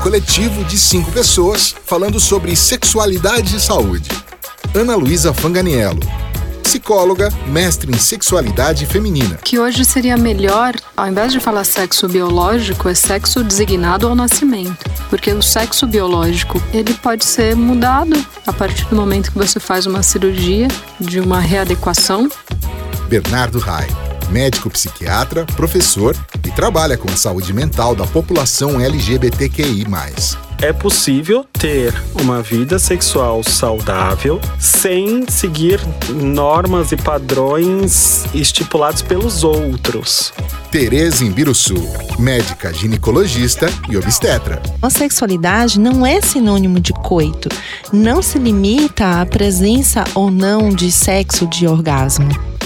coletivo de cinco pessoas falando sobre sexualidade e saúde. Ana Luísa Fanganiello, psicóloga, mestre em sexualidade feminina. Que hoje seria melhor, ao invés de falar sexo biológico, é sexo designado ao nascimento. Porque o sexo biológico, ele pode ser mudado a partir do momento que você faz uma cirurgia de uma readequação. Bernardo Rai, médico psiquiatra, professor e trabalha com a saúde mental da população LGBTQI+ é possível ter uma vida sexual saudável sem seguir normas e padrões estipulados pelos outros. Tereza Imbiruçu, médica ginecologista e obstetra. A sexualidade não é sinônimo de coito. Não se limita à presença ou não de sexo de orgasmo.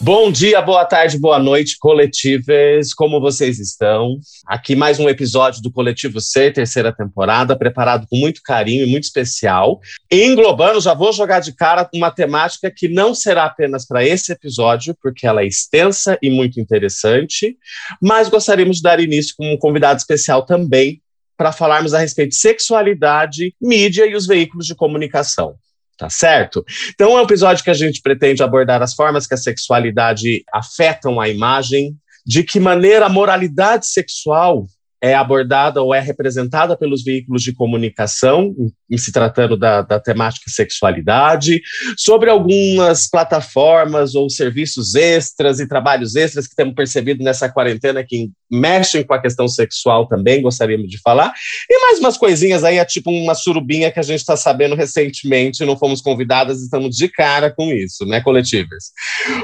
Bom dia, boa tarde, boa noite, coletivas. Como vocês estão? Aqui mais um episódio do Coletivo C, terceira temporada, preparado com muito carinho e muito especial. Englobando, já vou jogar de cara uma temática que não será apenas para esse episódio, porque ela é extensa e muito interessante, mas gostaríamos de dar início com um convidado especial também para falarmos a respeito de sexualidade, mídia e os veículos de comunicação tá certo? Então é um episódio que a gente pretende abordar as formas que a sexualidade afetam a imagem, de que maneira a moralidade sexual é abordada ou é representada pelos veículos de comunicação, em se tratando da, da, temática sexualidade, sobre algumas plataformas ou serviços extras e trabalhos extras que temos percebido nessa quarentena que mexem com a questão sexual também, gostaríamos de falar, e mais umas coisinhas aí, é tipo uma surubinha que a gente está sabendo recentemente, não fomos convidadas, estamos de cara com isso, né, coletivas.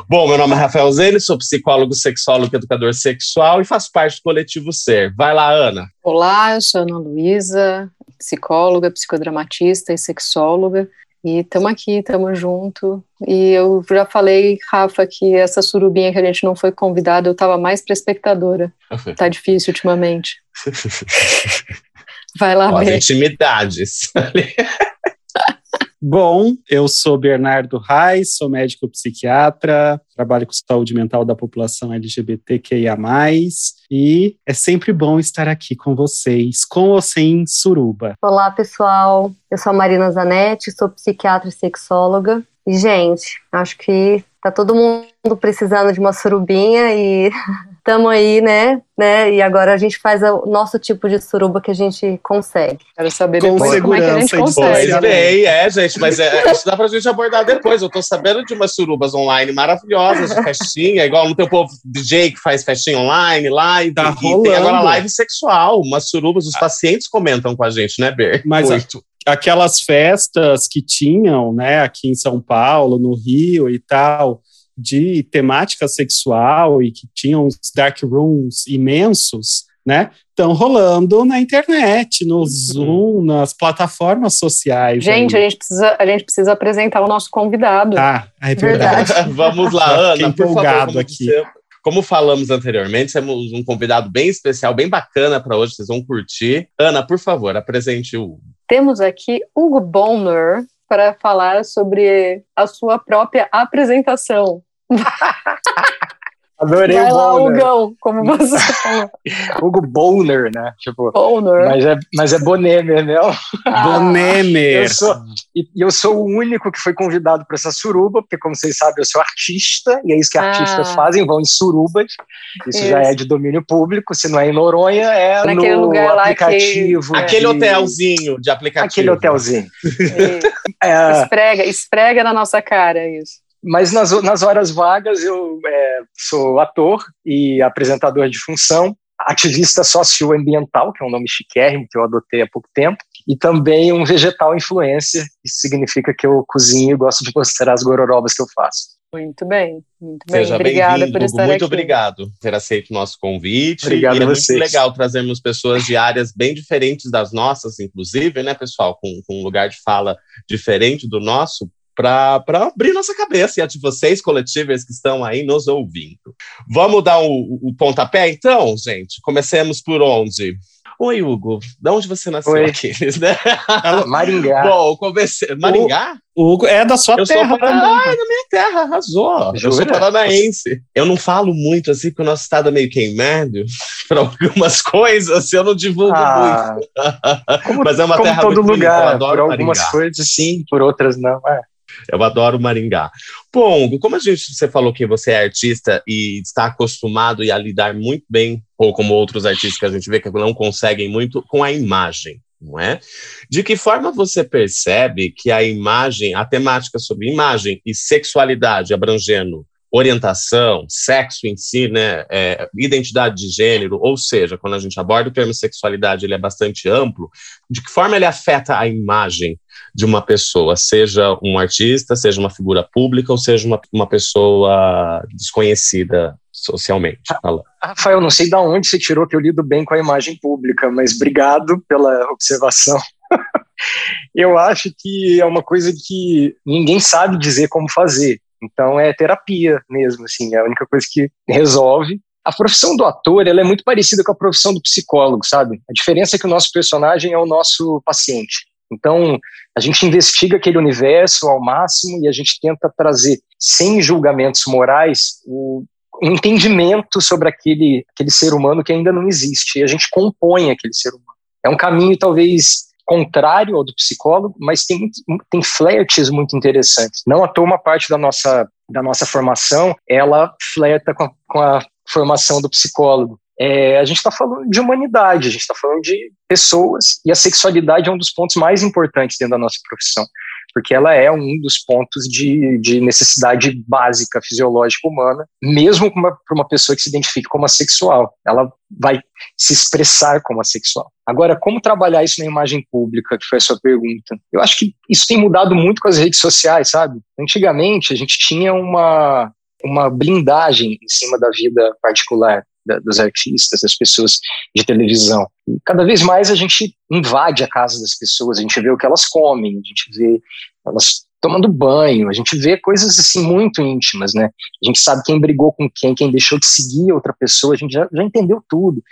Bom, meu nome é Rafael Zene, sou psicólogo, sexólogo educador sexual e faço parte do Coletivo Ser. Vai lá, Ana. Olá, eu sou Ana Luísa, psicóloga, psicodramatista e sexóloga. E estamos aqui, estamos junto. E eu já falei, Rafa, que essa surubinha que a gente não foi convidado, eu estava mais para espectadora. Tá difícil ultimamente. Vai lá, Ó, intimidades. Bom, eu sou Bernardo Reis, sou médico psiquiatra, trabalho com saúde mental da população LGBTQIA+, e é sempre bom estar aqui com vocês, com ou sem suruba. Olá, pessoal. Eu sou a Marina Zanetti, sou psiquiatra e sexóloga. E, gente, acho que tá todo mundo precisando de uma surubinha e estamos aí, né? né? E agora a gente faz o nosso tipo de suruba que a gente consegue. Quero saber Com depois como é que a gente consegue. Pois bem, é, gente, mas é, isso dá pra gente abordar depois. Eu tô sabendo de umas surubas online maravilhosas, de festinha, igual no teu povo DJ que faz festinha online lá, e, tá e tem agora live sexual, umas surubas, os pacientes comentam com a gente, né, Ber? Mas Muito. aquelas festas que tinham, né, aqui em São Paulo, no Rio e tal, de temática sexual e que tinham uns dark rooms imensos, né? Estão rolando na internet, no uhum. Zoom, nas plataformas sociais. Gente, a gente, precisa, a gente precisa apresentar o nosso convidado. Ah, é verdade. verdade. vamos lá, Ana, por favor, aqui. Como falamos anteriormente, temos um convidado bem especial, bem bacana para hoje, vocês vão curtir. Ana, por favor, apresente o. Temos aqui Hugo Bonner para falar sobre a sua própria apresentação. Adorei Vai o lá, Hugão, como você falou. Hugo Bonner, né? Tipo, Bonner. Mas é, mas é Bonemer, né? Bonemer. Eu sou, e eu sou o único que foi convidado para essa suruba, porque, como vocês sabem, eu sou artista, e é isso que artistas ah. fazem, vão em surubas. Isso, isso, já é de domínio público. Se não é em Noronha, é Naquele no lugar aplicativo. Lá que... Aquele hotelzinho de aplicativo. Aquele hotelzinho. é. Esprega, esprega na nossa cara isso. Mas nas, nas horas vagas eu é, sou ator e apresentador de função, ativista socioambiental, que é um nome chiquérrimo que eu adotei há pouco tempo, e também um vegetal influencer, isso significa que eu cozinho e gosto de mostrar as gororobas que eu faço. Muito bem, muito bem. Seja Obrigada por estar muito aqui. obrigado por ter aceito o nosso convite. Obrigado e é muito legal trazermos pessoas de áreas bem diferentes das nossas, inclusive, né, pessoal, com, com um lugar de fala diferente do nosso, para abrir nossa cabeça e a de vocês, coletivos que estão aí nos ouvindo. Vamos dar o, o pontapé, então, gente? Comecemos por onde? Oi, Hugo. De onde você nasceu Oi. aqueles, né? Maringá. Bom, comecei. Maringá? O Hugo é da sua Eu sou terra parana... também. Ah, é da minha terra, arrasou. Eu sou Jura? paranaense. Eu não falo muito assim, porque o nosso estado é meio queimado para algumas coisas, eu não divulgo Ah, muito. como, Mas é uma como terra todo muito bonita, eu lugar, adoro por algumas Maringá. coisas sim, por outras não. É. Eu adoro Maringá. Hugo, como a gente, você falou que você é artista e está acostumado a lidar muito bem, ou como outros artistas que a gente vê que não conseguem muito, com a imagem, não é? De que forma você percebe que a imagem, a temática sobre imagem e sexualidade abrangendo orientação, sexo em si, né, é, identidade de gênero, ou seja, quando a gente aborda o termo sexualidade, ele é bastante amplo, de que forma ele afeta a imagem de uma pessoa, seja um artista, seja uma figura pública ou seja uma, uma pessoa desconhecida socialmente. Fala. Rafael, não sei de onde você tirou que eu lido bem com a imagem pública, mas obrigado pela observação. eu acho que é uma coisa que ninguém sabe dizer como fazer. Então é terapia mesmo, assim, é a única coisa que resolve. A profissão do ator ela é muito parecida com a profissão do psicólogo, sabe? A diferença é que o nosso personagem é o nosso paciente. Então, a gente investiga aquele universo ao máximo e a gente tenta trazer, sem julgamentos morais, o, entendimento sobre aquele, aquele ser humano que ainda não existe. E a gente compõe aquele ser humano. É um caminho, talvez, contrário ao do psicólogo, mas tem, tem flertes muito interessantes. Não à toa uma parte da nossa, da nossa formação, ela flerta com a, com a formação do psicólogo. É, a gente está falando de humanidade, a gente está falando de pessoas, e a sexualidade é um dos pontos mais importantes dentro da nossa profissão, porque ela é um dos pontos de, de necessidade básica fisiológica humana, mesmo para uma, pessoa que se identifique como assexual. Ela vai se expressar como assexual. Agora, como trabalhar isso na imagem pública, que foi a sua pergunta? Eu acho que isso tem mudado muito com as redes sociais, sabe? Antigamente, a gente tinha uma, uma blindagem em cima da vida particular da, dos artistas, das pessoas de televisão. E cada vez mais a gente invade a casa das pessoas, a gente vê o que elas comem, a gente vê elas tomando banho, a gente vê coisas assim muito íntimas, né? A gente sabe quem brigou com quem, quem deixou de seguir outra pessoa, a gente já, já entendeu tudo.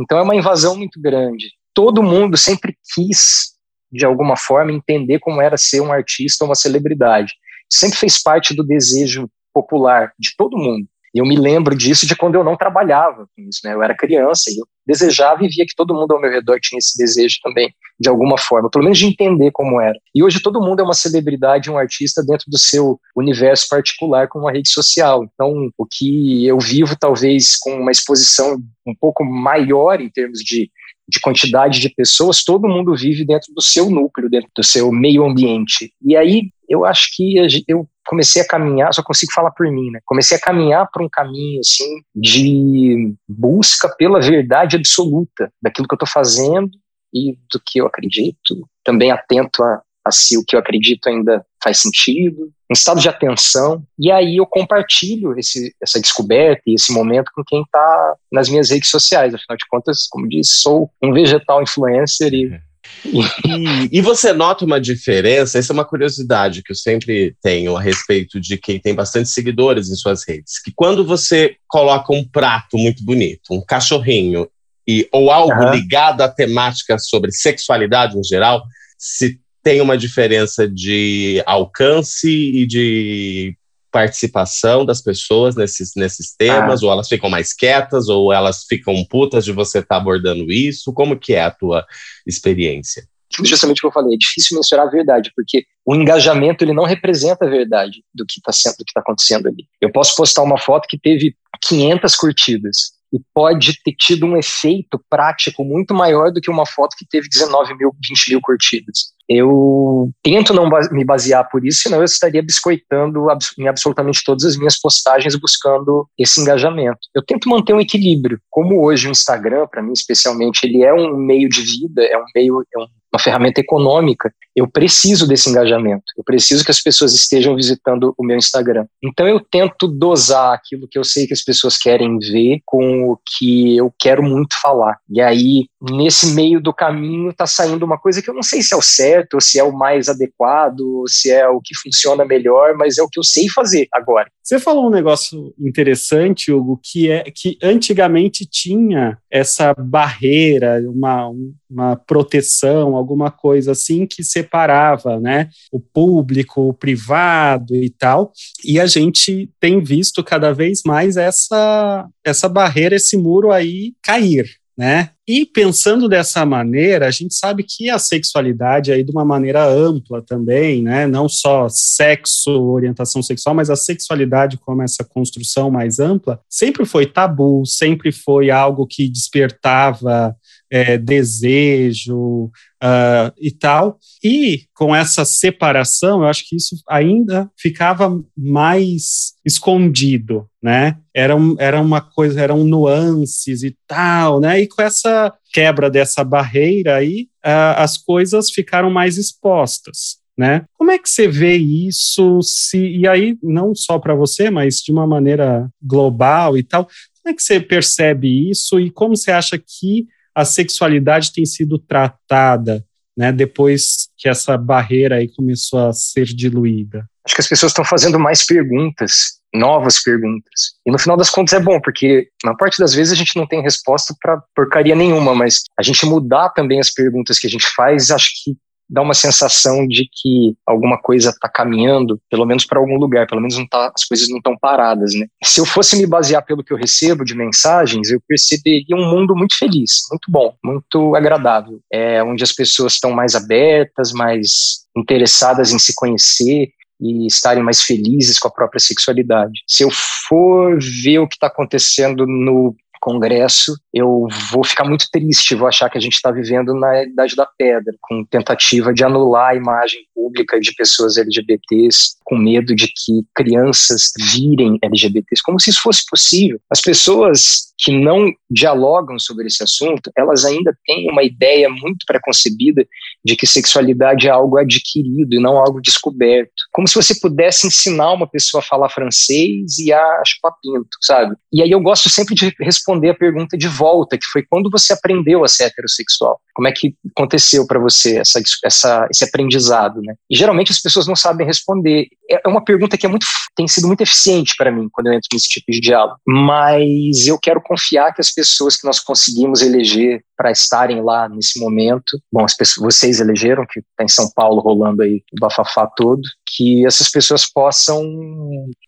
Então é uma invasão muito grande. Todo mundo sempre quis, de alguma forma, entender como era ser um artista ou uma celebridade. Sempre fez parte do desejo popular de todo mundo. E eu me lembro disso de quando eu não trabalhava com isso, né? Eu era criança e eu desejava e via que todo mundo ao meu redor tinha esse desejo também, de alguma forma, pelo menos de entender como era. E hoje todo mundo é uma celebridade, um artista dentro do seu universo particular com uma rede social. Então, o que eu vivo talvez com uma exposição um pouco maior em termos de de quantidade de pessoas, todo mundo vive dentro do seu núcleo, dentro do seu meio ambiente. E aí eu acho que eu comecei a caminhar, só consigo falar por mim, né? Comecei a caminhar por um caminho assim de busca pela verdade absoluta daquilo que eu estou fazendo e do que eu acredito, também atento a, a se o que eu acredito ainda faz sentido, em estado de atenção. E aí eu compartilho esse, essa descoberta e esse momento com quem está nas minhas redes sociais. Afinal de contas, como disse, sou um vegetal influencer e e, e, você nota uma diferença? Essa é uma curiosidade que eu sempre tenho a respeito de quem tem bastante seguidores em suas redes. Que quando você coloca um prato muito bonito, um cachorrinho, e, ou algo uhum. ligado à temática sobre sexualidade em geral, se tem uma diferença de alcance e de participação das pessoas nesses, nesses temas, ah. ou elas ficam mais quietas, ou elas ficam putas de você estar tá abordando isso? Como que é a tua experiência? Justamente o que eu falei, é difícil mensurar a verdade, porque o engajamento ele não representa a verdade do que está sendo, do que está acontecendo ali. Eu posso postar uma foto que teve 500 curtidas e pode ter tido um efeito prático muito maior do que uma foto que teve 19 mil, 20 mil curtidas. Eu tento não me basear por isso, senão eu estaria biscoitando em absolutamente todas as minhas postagens buscando esse engajamento. Eu tento manter um equilíbrio. Como hoje o Instagram, para mim especialmente, ele é um meio de vida, é um meio, é um uma ferramenta econômica, eu preciso desse engajamento. Eu preciso que as pessoas estejam visitando o meu Instagram. Então eu tento dosar aquilo que eu sei que as pessoas querem ver com o que eu quero muito falar. E aí, nesse meio do caminho, está saindo uma coisa que eu não sei se é o certo, se é o mais adequado, se é o que funciona melhor, mas é o que eu sei fazer agora. Você falou um negócio interessante, Hugo, que é que antigamente tinha essa barreira, uma, uma proteção, alguma coisa assim que separava, né, o público, o privado e tal. E a gente tem visto cada vez mais essa essa barreira, esse muro aí cair, né? E pensando dessa maneira, a gente sabe que a sexualidade aí de uma maneira ampla também, né? Não só sexo, orientação sexual, mas a sexualidade como essa construção mais ampla, sempre foi tabu, sempre foi algo que despertava é, desejo uh, e tal. E com essa separação, eu acho que isso ainda ficava mais escondido, né? Era, um, era uma coisa, eram nuances e tal, né? E com essa quebra dessa barreira aí, uh, as coisas ficaram mais expostas. Né? Como é que você vê isso? Se, e aí, não só para você, mas de uma maneira global e tal, como é que você percebe isso e como você acha que a sexualidade tem sido tratada, né, depois que essa barreira aí começou a ser diluída? Acho que as pessoas estão fazendo mais perguntas, novas perguntas. E no final das contas é bom, porque na parte das vezes a gente não tem resposta para porcaria nenhuma, mas a gente mudar também as perguntas que a gente faz, acho que dá uma sensação de que alguma coisa está caminhando, pelo menos para algum lugar, pelo menos tá, as coisas não estão paradas, né? Se eu fosse me basear pelo que eu recebo de mensagens, eu perceberia um mundo muito feliz, muito bom, muito agradável, é onde as pessoas estão mais abertas, mais interessadas em se conhecer, e estarem mais felizes com a própria sexualidade. Se eu for ver o que está acontecendo no Congresso, eu vou ficar muito triste, vou achar que a gente está vivendo na Idade da Pedra, com tentativa de anular a imagem pública de pessoas LGBTs, com medo de que crianças virem LGBTs, como se isso fosse possível. As pessoas que não dialogam sobre esse assunto, elas ainda têm uma ideia muito preconcebida de que sexualidade é algo adquirido e não algo descoberto. Como se você pudesse ensinar uma pessoa a falar francês e a chupar pinto, sabe? E aí eu gosto sempre de responder a pergunta de volta, que foi quando você aprendeu a ser heterossexual? Como é que aconteceu para você essa, essa, esse aprendizado, né? E geralmente as pessoas não sabem responder. É, é uma pergunta que é muito, tem sido muito eficiente para mim quando eu entro nesse tipo de diálogo. Mas eu quero confiar que as pessoas que nós conseguimos eleger para estarem lá nesse momento, bom, as pessoas, vocês elegeram, que está em São Paulo rolando aí o bafafá todo, que essas pessoas possam,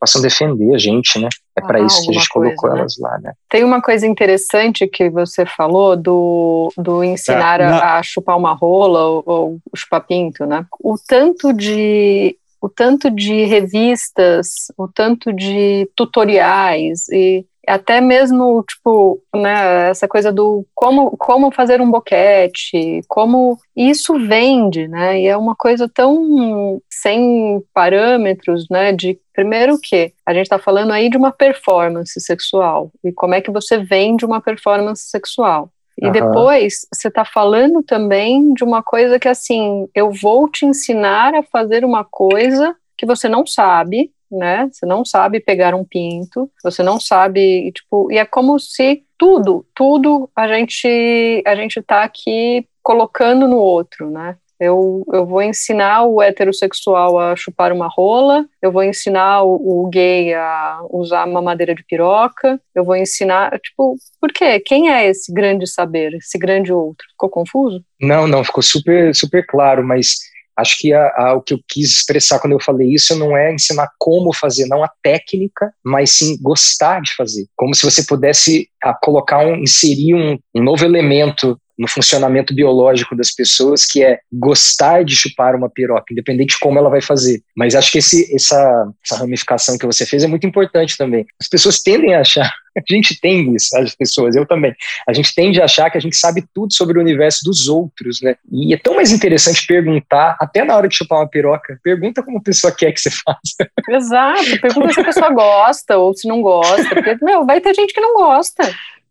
possam defender a gente, né? É para ah, isso que a gente coisa, colocou né? elas lá, né? Tem uma coisa interessante que você falou do, do ensinar tá, a, a, chupar uma rola ou, ou chupar pinto, né? O tanto de o tanto de revistas, o tanto de tutoriais e até mesmo, tipo, né, essa coisa do como, como fazer um boquete, como isso vende, né, e é uma coisa tão sem parâmetros, né, de primeiro que a gente está falando aí de uma performance sexual, e como é que você vende uma performance sexual. E uhum. depois você está falando também de uma coisa que assim, eu vou te ensinar a fazer uma coisa que você não sabe, né? Você não sabe pegar um pinto, você não sabe, tipo, e é como se tudo, tudo a gente a gente tá aqui colocando no outro, né? Eu, eu vou ensinar o heterossexual a chupar uma rola, eu vou ensinar o, o, gay a usar uma madeira de piroca, eu vou ensinar, tipo, por quê? Quem é esse grande saber, esse grande outro? Ficou confuso? Não, não, ficou super, super claro, mas Acho que a, a, o que eu quis expressar quando eu falei isso não é ensinar como fazer, não a técnica, mas sim gostar de fazer. Como se você pudesse a, colocar um, inserir um, um novo elemento no funcionamento biológico das pessoas, que é gostar de chupar uma piroca, independente de como ela vai fazer. Mas acho que esse, essa, essa ramificação que você fez é muito importante também. As pessoas tendem a achar, a gente tem isso, as pessoas, eu também, a gente tende a achar que a gente sabe tudo sobre o universo dos outros, né? E é tão mais interessante perguntar, até na hora de chupar uma piroca, pergunta como a pessoa quer que você faça. Exato, pergunta se a pessoa gosta ou se não gosta, porque, meu, vai ter gente que não gosta.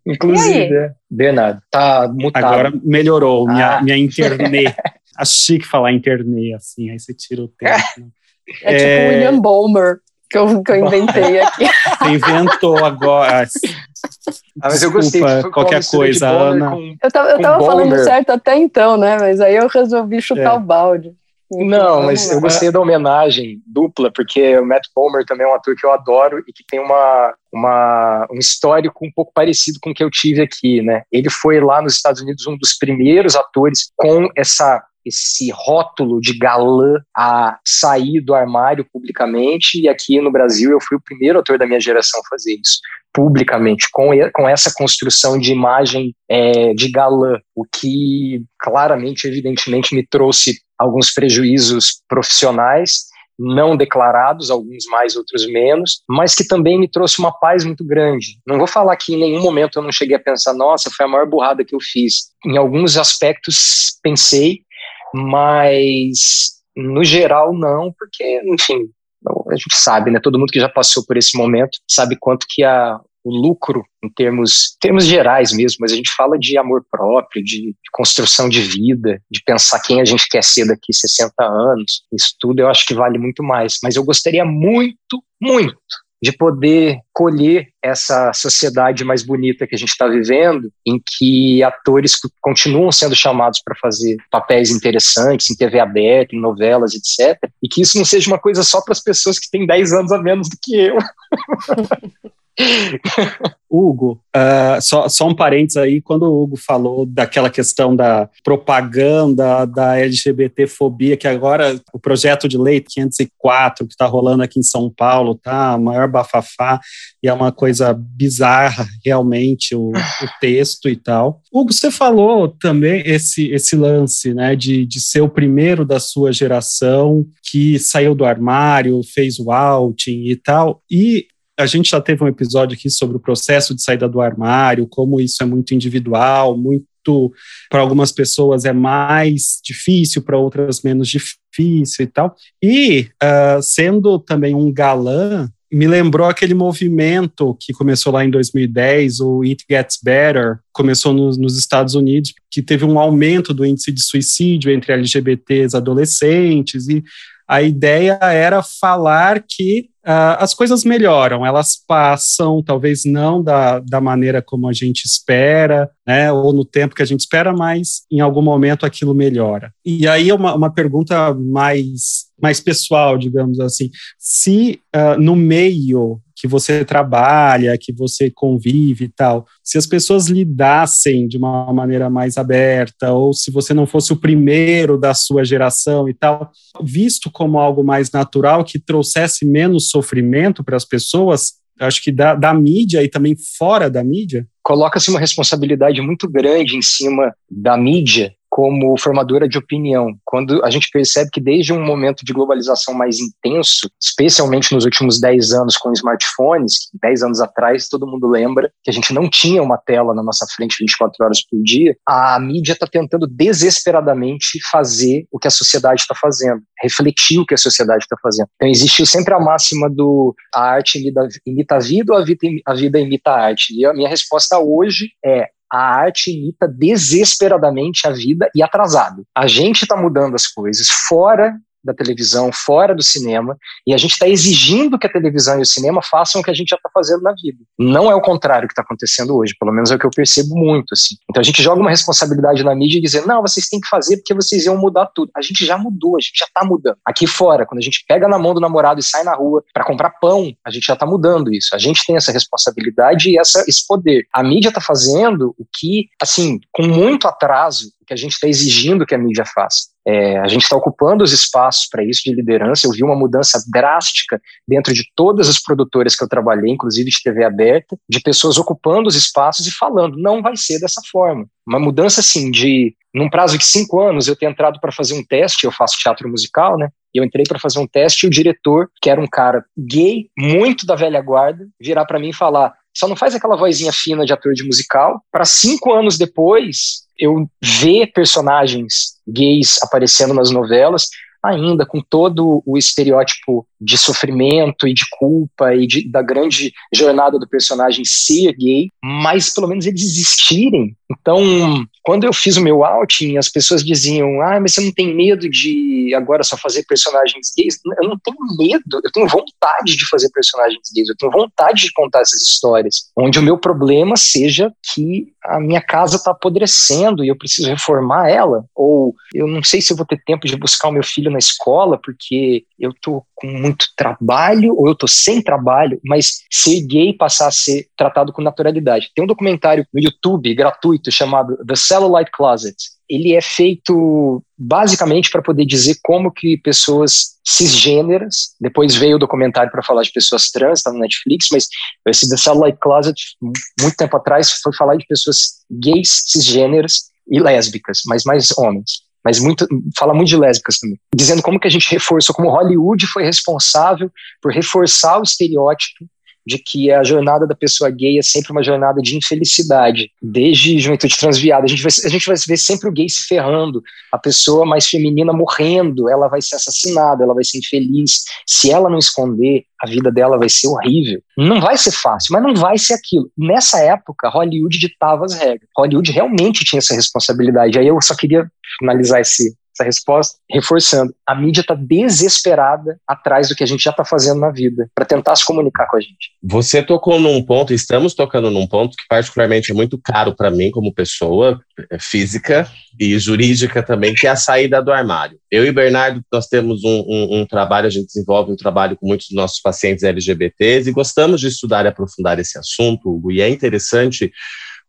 Inclusive, é. Bernardo, tá mutado. Agora melhorou ah. minha, minha internet. Acho chique falar internei, assim, aí você tira o tempo. Né? É, é tipo William Bulmer, que eu, que eu inventei aqui. Você inventou agora. Ah, mas eu gostei. qualquer coisa, Ana. Com, eu tava, eu tava falando certo até então, né? Mas aí eu resolvi chutar é. o balde. Não, mas eu gostei da homenagem dupla, porque o Matt Bomer também é um ator que eu adoro e que tem uma, uma, um histórico um pouco parecido com o que eu tive aqui, né? Ele foi lá nos Estados Unidos um dos primeiros atores com essa esse rótulo de galã a sair do armário publicamente, e aqui no Brasil eu fui o primeiro ator da minha geração a fazer isso publicamente, com, com essa construção de imagem é, de galã, o que claramente, evidentemente, me trouxe alguns prejuízos profissionais, não declarados, alguns mais, outros menos, mas que também me trouxe uma paz muito grande. Não vou falar que em nenhum momento eu não cheguei a pensar, nossa, foi a maior burrada que eu fiz. Em alguns aspectos pensei, mas no geral não, porque, enfim, a gente sabe, né? Todo mundo que já passou por esse momento sabe quanto que a, o lucro em termos, termos gerais mesmo, mas a gente fala de amor próprio, de, de, construção de vida, de pensar quem a gente quer ser daqui 60 anos. Isso tudo eu acho que vale muito mais. Mas eu gostaria muito, muito de poder colher essa sociedade mais bonita que a gente está vivendo, em que atores continuam sendo chamados para fazer papéis interessantes em TV aberta, em novelas, etc. E que isso não seja uma coisa só para as pessoas que têm 10 anos a menos do que eu. Hugo, uh, só, só um parênteses aí, quando o Hugo falou daquela questão da propaganda da LGBTfobia, que agora o projeto de lei 504 que está rolando aqui em São Paulo, tá? maior bafafá, e é uma coisa bizarra realmente o, o texto e tal. Hugo, você falou também esse, esse lance, né, de, de ser o primeiro da sua geração que saiu do armário, fez o outing e tal, e a gente já teve um episódio aqui sobre o processo de saída do armário, como isso é muito individual, muito para algumas pessoas é mais difícil, para outras menos difícil e tal. E uh, sendo também um galã, me lembrou aquele movimento que começou lá em 2010, o It Gets Better, começou no, nos Estados Unidos, que teve um aumento do índice de suicídio entre LGBTs adolescentes, e a ideia era falar que uh, as coisas melhoram, elas passam, talvez não da, da maneira como a gente espera, né, ou no tempo que a gente espera, mas em algum momento aquilo melhora. E aí uma, uma pergunta mais, mais pessoal, digamos assim, se uh, no meio que você trabalha, que você convive e tal, se as pessoas lidassem de uma maneira mais aberta, ou se você não fosse o primeiro da sua geração e tal, visto como algo mais natural, que trouxesse menos sofrimento para as pessoas, acho que da, da mídia e também fora da mídia? Coloca-se uma responsabilidade muito grande em cima da mídia como formadora de opinião. Quando a gente percebe que desde um momento de globalização mais intenso, especialmente nos últimos 10 anos com smartphones, 10 anos atrás todo mundo lembra que a gente não tinha uma tela na nossa frente 24 horas por dia, a mídia está tentando desesperadamente fazer o que a sociedade está fazendo, refletir o que a sociedade está fazendo. Então existiu sempre a máxima do a arte imita, a vida ou a vida imita a arte. E a minha resposta hoje é a arte imita desesperadamente a vida e atrasado. A gente está mudando as coisas fora da televisão, fora do cinema, e a gente está exigindo que a televisão e o cinema façam o que a gente já está fazendo na vida. Não é o contrário que está acontecendo hoje, pelo menos é o que eu percebo muito. Assim. Então a gente joga uma responsabilidade na mídia e dizer, não, vocês têm que fazer porque vocês iam mudar tudo. A gente já mudou, a gente já está mudando. Aqui fora, quando a gente pega na mão do namorado e sai na rua para comprar pão, a gente já está mudando isso. A gente tem essa responsabilidade e essa, esse poder. A mídia está fazendo o que, assim, com muito atraso, que a gente está exigindo que a mídia faça. É, a gente está ocupando os espaços para isso de liderança. Eu vi uma mudança drástica dentro de todas as produtoras que eu trabalhei, inclusive de TV aberta, de pessoas ocupando os espaços e falando: não vai ser dessa forma. Uma mudança assim de, num prazo de cinco anos, eu ter entrado para fazer um teste. Eu faço teatro musical, né? Eu entrei para fazer um teste e o diretor, que era um cara gay, muito da velha guarda, virar para mim e falar: só não faz aquela vozinha fina de ator de musical. Para cinco anos depois, eu ver personagens gays aparecendo nas novelas, ainda com todo o estereótipo de sofrimento e de culpa e de, da grande jornada do personagem ser gay, mas pelo menos eles existirem. Então, quando eu fiz o meu outing, as pessoas diziam: Ah, mas você não tem medo de agora só fazer personagens gays? Eu não tenho medo, eu tenho vontade de fazer personagens gays, eu tenho vontade de contar essas histórias, onde o meu problema seja que a minha casa está apodrecendo e eu preciso reformar ela, ou eu não sei se eu vou ter tempo de buscar o meu filho na escola porque eu tô com muito trabalho ou eu tô sem trabalho, mas ser gay passar a ser tratado com naturalidade. Tem um documentário no YouTube gratuito chamado The Cellulite Closet. Ele é feito basicamente para poder dizer como que pessoas cisgêneras, depois veio o documentário para falar de pessoas trans, está no Netflix, mas esse The Cellulite Closet, muito tempo atrás, foi falar de pessoas gays, cisgêneras e lésbicas, mas mais homens mas muito, fala muito de lésbicas também, dizendo como que a gente reforçou, como Hollywood foi responsável por reforçar o estereótipo de que a jornada da pessoa gay é sempre uma jornada de infelicidade, desde juventude transviada. A gente vai, a gente vai ver sempre o gay se ferrando, a pessoa mais feminina morrendo, ela vai ser assassinada, ela vai ser infeliz. Se ela não esconder, a vida dela vai ser horrível. Não vai ser fácil, mas não vai ser aquilo. Nessa época, Hollywood ditava as regras. Hollywood realmente tinha essa responsabilidade. Aí eu só queria finalizar esse, essa resposta, reforçando, a mídia está desesperada atrás do que a gente já está fazendo na vida, para tentar se comunicar com a gente. Você tocou num ponto, estamos tocando num ponto que particularmente é muito caro para mim como pessoa é, física e jurídica também, que é a saída do armário. Eu e Bernardo, nós temos um, um, um trabalho, a gente desenvolve um trabalho com muitos dos nossos pacientes LGBTs e gostamos de estudar e aprofundar esse assunto, Hugo, e é interessante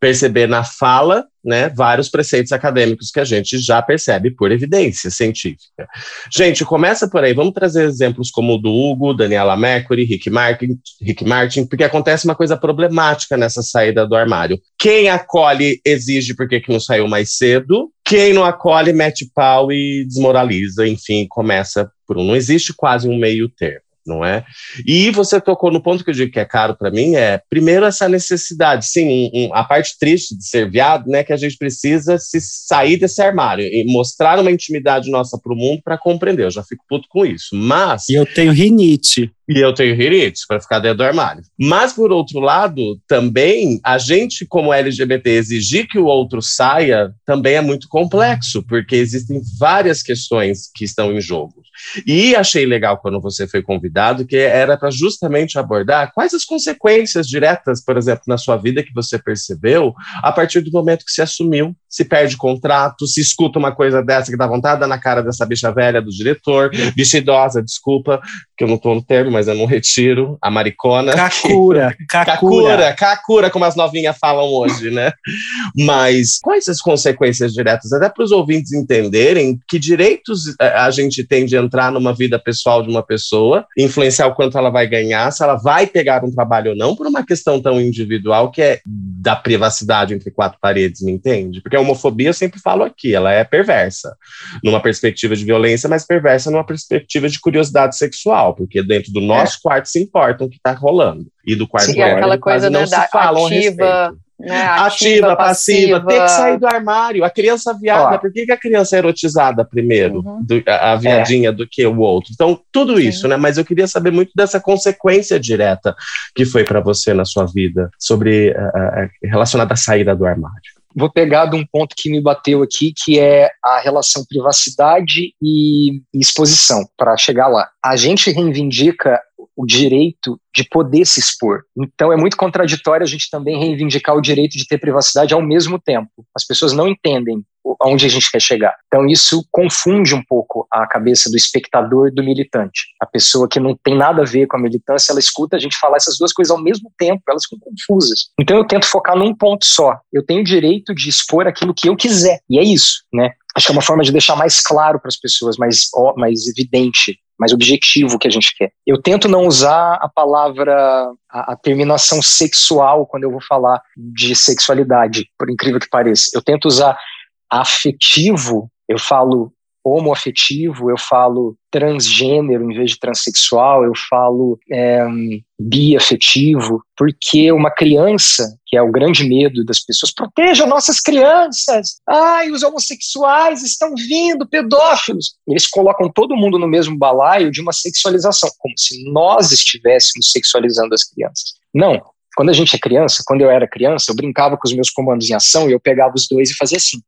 perceber na fala né, vários preceitos acadêmicos que a gente já percebe por evidência científica. Gente, começa por aí, vamos trazer exemplos como o do Hugo, Daniela Mercury, Rick Martin, Rick Martin, porque acontece uma coisa problemática nessa saída do armário. Quem acolhe exige porque que não saiu mais cedo, quem não acolhe mete pau e desmoraliza, enfim, começa por um. Não existe quase um meio termo não é? E você tocou no ponto que eu digo que é caro para mim, é primeiro essa necessidade, sim, um, um, a parte triste de ser viado, né, que a gente precisa se sair desse armário e mostrar uma intimidade nossa para o mundo para compreender. Eu já fico puto com isso, mas e eu tenho rinite. E eu tenho rinite para ficar dentro do armário. Mas por outro lado, também a gente como LGBT exigir que o outro saia também é muito complexo, porque existem várias questões que estão em jogo. E achei legal quando você foi convidado, que era para justamente abordar quais as consequências diretas, por exemplo, na sua vida que você percebeu a partir do momento que se assumiu, se perde contrato, se escuta uma coisa dessa que dá vontade na cara dessa bicha velha do diretor, bicha idosa, desculpa, que eu não estou no termo, mas eu não retiro, a maricona. Kakura, kakura. Kakura, como as novinhas falam hoje, né? Mas quais as consequências diretas? Até para os ouvintes entenderem que direitos a gente tem de entrar numa vida pessoal de uma pessoa, influenciar o quanto ela vai ganhar, se ela vai pegar um trabalho ou não, por uma questão tão individual que é da privacidade entre quatro paredes, me entende? Porque a homofobia, eu sempre falo aqui, ela é perversa, numa perspectiva de violência, mas perversa numa perspectiva de curiosidade sexual, porque dentro do nosso é. quarto se importa o que está rolando. E do quarto Sim, é aquela coisa né, não da se falam ativa, né, ativa, ativa passiva, passiva, tem que sair do armário. A criança viada, Ó. por que, que a criança é erotizada primeiro, uhum. do, a, a, viadinha, é. do que o outro? Então, tudo Sim. isso, né? Mas eu queria saber muito dessa consequência direta que foi para você na sua vida, sobre uh, relacionada à saída do armário vou pegar de um ponto que me bateu aqui, que é a relação privacidade e exposição, para chegar lá. A gente reivindica o direito de poder se expor. Então é muito contraditório a gente também reivindicar o direito de ter privacidade ao mesmo tempo. As pessoas não entendem aonde a gente quer chegar. Então isso confunde um pouco a cabeça do espectador e do militante. A pessoa que não tem nada a ver com a militância, ela escuta a gente falar essas duas coisas ao mesmo tempo, elas ficam confusas. Então eu tento focar num ponto só. Eu tenho o direito de expor aquilo que eu quiser. E é isso, né? Acho que é uma forma de deixar mais claro para as pessoas, mais, mais evidente mais objetivo que a gente quer. Eu tento não usar a palavra, a, a, terminação sexual quando eu vou falar de sexualidade, por incrível que pareça. Eu tento usar afetivo, eu falo homoafetivo, eu falo transgênero em vez de transexual, eu falo é, biafetivo, porque uma criança, que é o grande medo das pessoas, proteja nossas crianças, ai, os homossexuais estão vindo, pedófilos. Eles colocam todo mundo no mesmo balaio de uma sexualização, como se nós estivéssemos sexualizando as crianças. Não, quando a gente é criança, quando eu era criança, eu brincava com os meus comandos em ação e eu pegava os dois e fazia assim.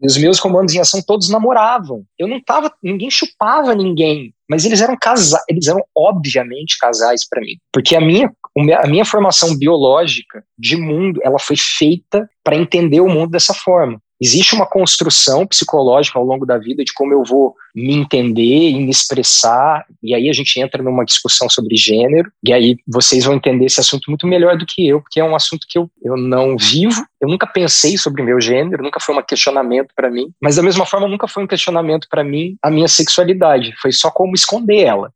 E os meus comandos em ação todos namoravam. Eu não tava, ninguém chupava ninguém, mas eles eram casais, eles eram obviamente casais para mim, porque a minha a minha formação biológica de mundo, ela foi feita para entender o mundo dessa forma. Existe uma construção psicológica ao longo da vida de como eu vou me entender e me expressar, e aí a gente entra numa discussão sobre gênero, e aí vocês vão entender esse assunto muito melhor do que eu, porque é um assunto que eu, eu não vivo, eu nunca pensei sobre meu gênero, nunca foi um questionamento para mim, mas da mesma forma nunca foi um questionamento para mim a minha sexualidade, foi só como esconder ela.